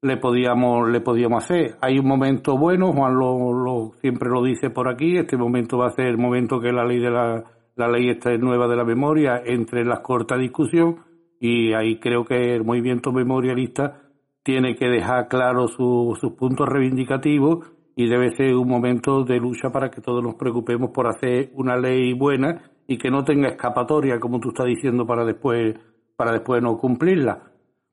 Speaker 8: le podíamos le podíamos hacer. Hay un momento bueno, Juan lo, lo, siempre lo dice por aquí, este momento va a ser el momento que la ley de la la ley esta nueva de la memoria entre en la corta discusión y ahí creo que el movimiento memorialista tiene que dejar claro sus puntos reivindicativos y debe ser un momento de lucha para que todos nos preocupemos por hacer una ley buena y que no tenga escapatoria, como tú estás diciendo, para después, para después no cumplirla.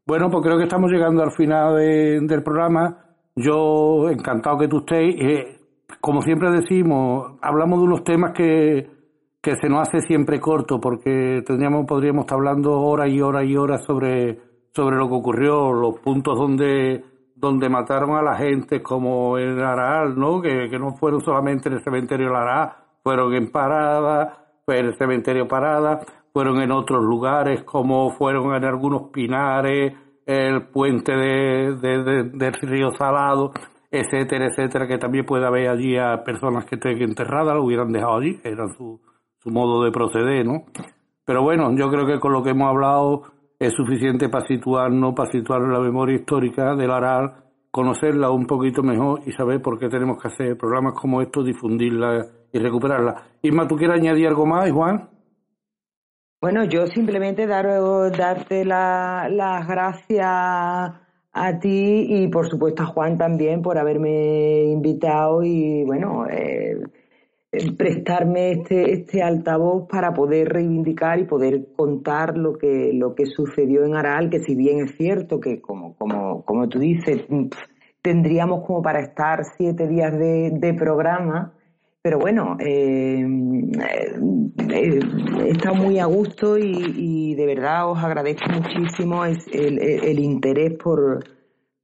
Speaker 8: Bueno, pues creo que estamos llegando al final del programa. Yo, encantado que tú estés. Eh, como siempre decimos, hablamos de unos temas que, que se nos hace siempre corto porque tendríamos, podríamos estar hablando horas y horas y horas sobre, sobre lo que ocurrió, los puntos donde, donde mataron a la gente, como en Araal, ¿no? Que, que no fueron solamente en el cementerio de fueron en Parada, en el cementerio Parada, fueron en otros lugares, como fueron en algunos pinares, el puente de, de, del río Salado, etcétera, etcétera, que también puede haber allí a personas que estén enterradas, lo hubieran dejado allí, eran su su modo de proceder, ¿no? Pero bueno, yo creo que con lo que hemos hablado es suficiente para situarnos, para situar la memoria histórica del Aral, conocerla un poquito mejor y saber por qué tenemos que hacer programas como estos, difundirla y recuperarla. Isma, ¿tú quieres añadir algo más, Juan?
Speaker 9: Bueno, yo simplemente dar, darte las gracias a ti y por supuesto a Juan también por haberme invitado y bueno, eh, prestarme este, este altavoz para poder reivindicar y poder contar lo que, lo que sucedió en Aral, que si bien es cierto que como, como, como tú dices, tendríamos como para estar siete días de, programa, pero bueno, eh, eh, he estado muy a gusto y, de verdad os agradezco muchísimo el interés por,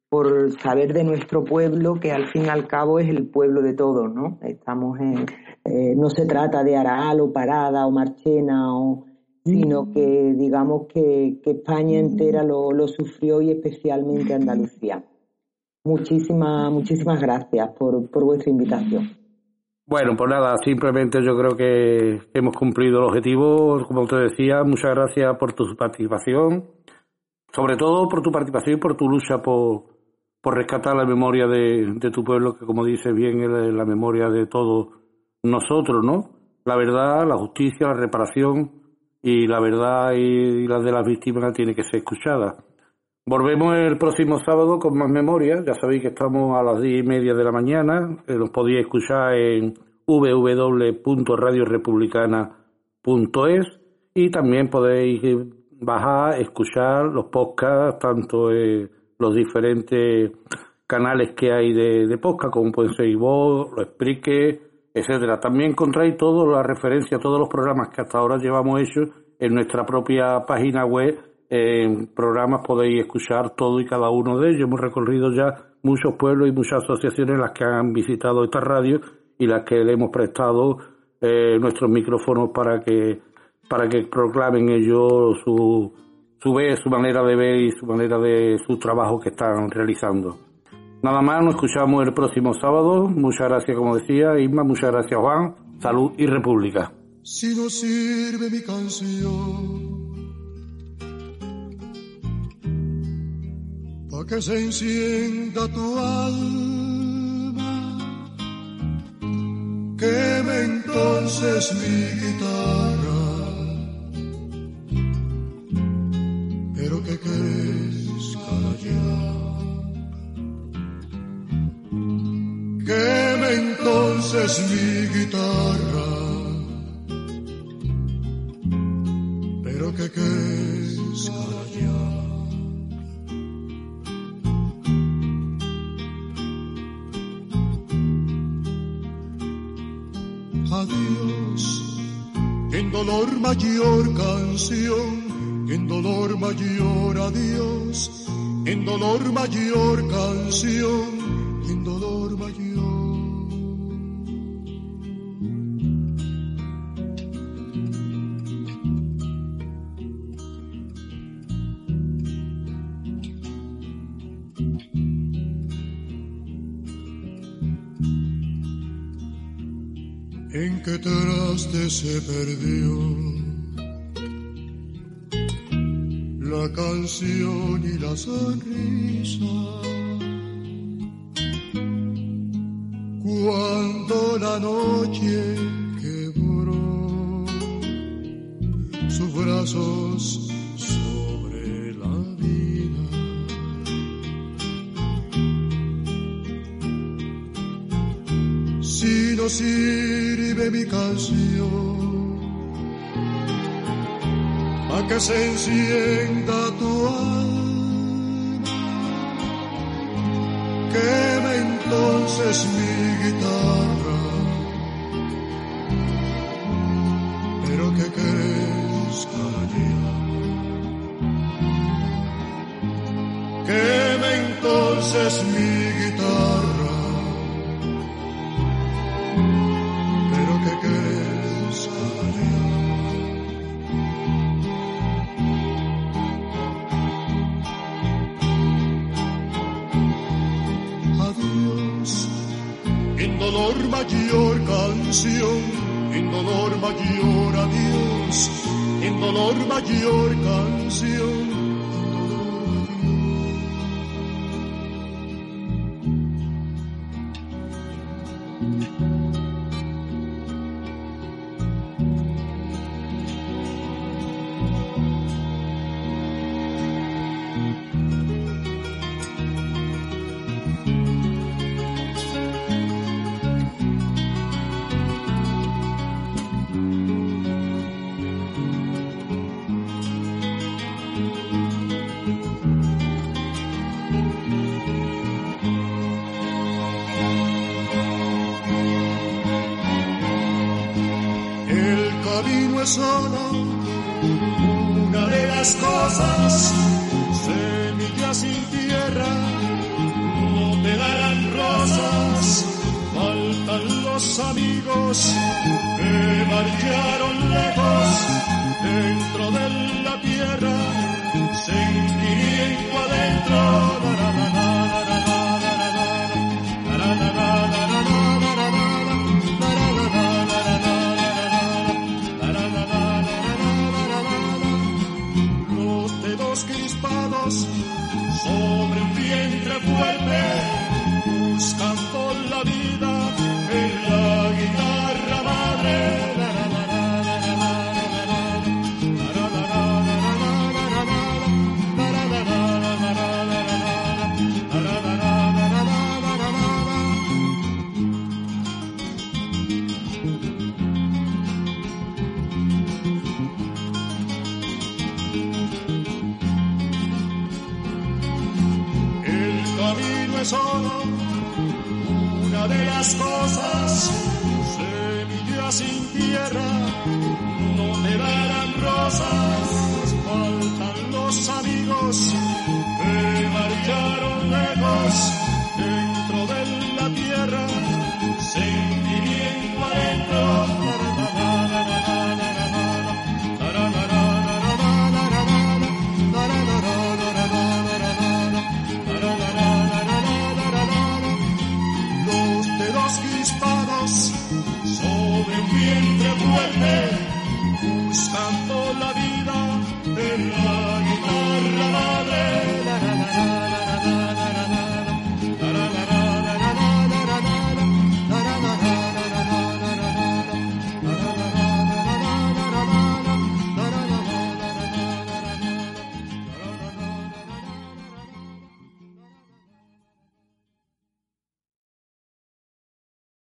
Speaker 9: por saber de nuestro pueblo, que al fin y al cabo es el pueblo de todos, ¿no? Estamos en, eh, no se trata de Araal o Parada o Marchena, o, sino que digamos que, España entera lo, sufrió y especialmente Andalucía. Muchísimas, muchísimas gracias por, por vuestra invitación.
Speaker 8: Bueno, pues nada, simplemente yo creo que hemos cumplido el objetivo. Como te decía, muchas gracias por tu participación, sobre todo por tu participación y por tu lucha por, por rescatar la memoria de, de tu pueblo, que como dice bien es la memoria de todos nosotros, ¿no? La verdad, la justicia, la reparación y la verdad y la de las víctimas tiene que ser escuchada. Volvemos el próximo sábado con más memoria. Ya sabéis que estamos a las diez y media de la mañana. Nos podéis escuchar en www.radiorepublicana.es y también podéis bajar, escuchar los podcasts, tanto en los diferentes canales que hay de, de podcast, como pueden ser vos, lo explique, etcétera. También encontráis todas las referencias, todos los programas que hasta ahora llevamos hechos en nuestra propia página web. En programas podéis escuchar todo y cada uno de ellos. Hemos recorrido ya muchos pueblos y muchas asociaciones las que han visitado esta radio y las que le hemos prestado eh, nuestros micrófonos para que para que proclamen ellos su, su, su manera de ver y su manera de su trabajo que están realizando. Nada más, nos escuchamos el próximo sábado. Muchas gracias, como decía Isma, muchas gracias Juan. Salud y República.
Speaker 11: Si no sirve mi canción, para que se encienda tu alma, queme entonces mi guitarra, pero que crezca ya queme entonces mi guitarra, pero que crezca ya. Adiós, en dolor mayor canción, en dolor mayor adiós, en dolor mayor canción ¿En qué traste se perdió? la canción y la sonrisa. la noche quebró sus brazos sobre la vida. Si no sirve mi canción, a que se encienda tu alma, quema entonces mi guitarra. mayor adiós, en dolor mayor canción.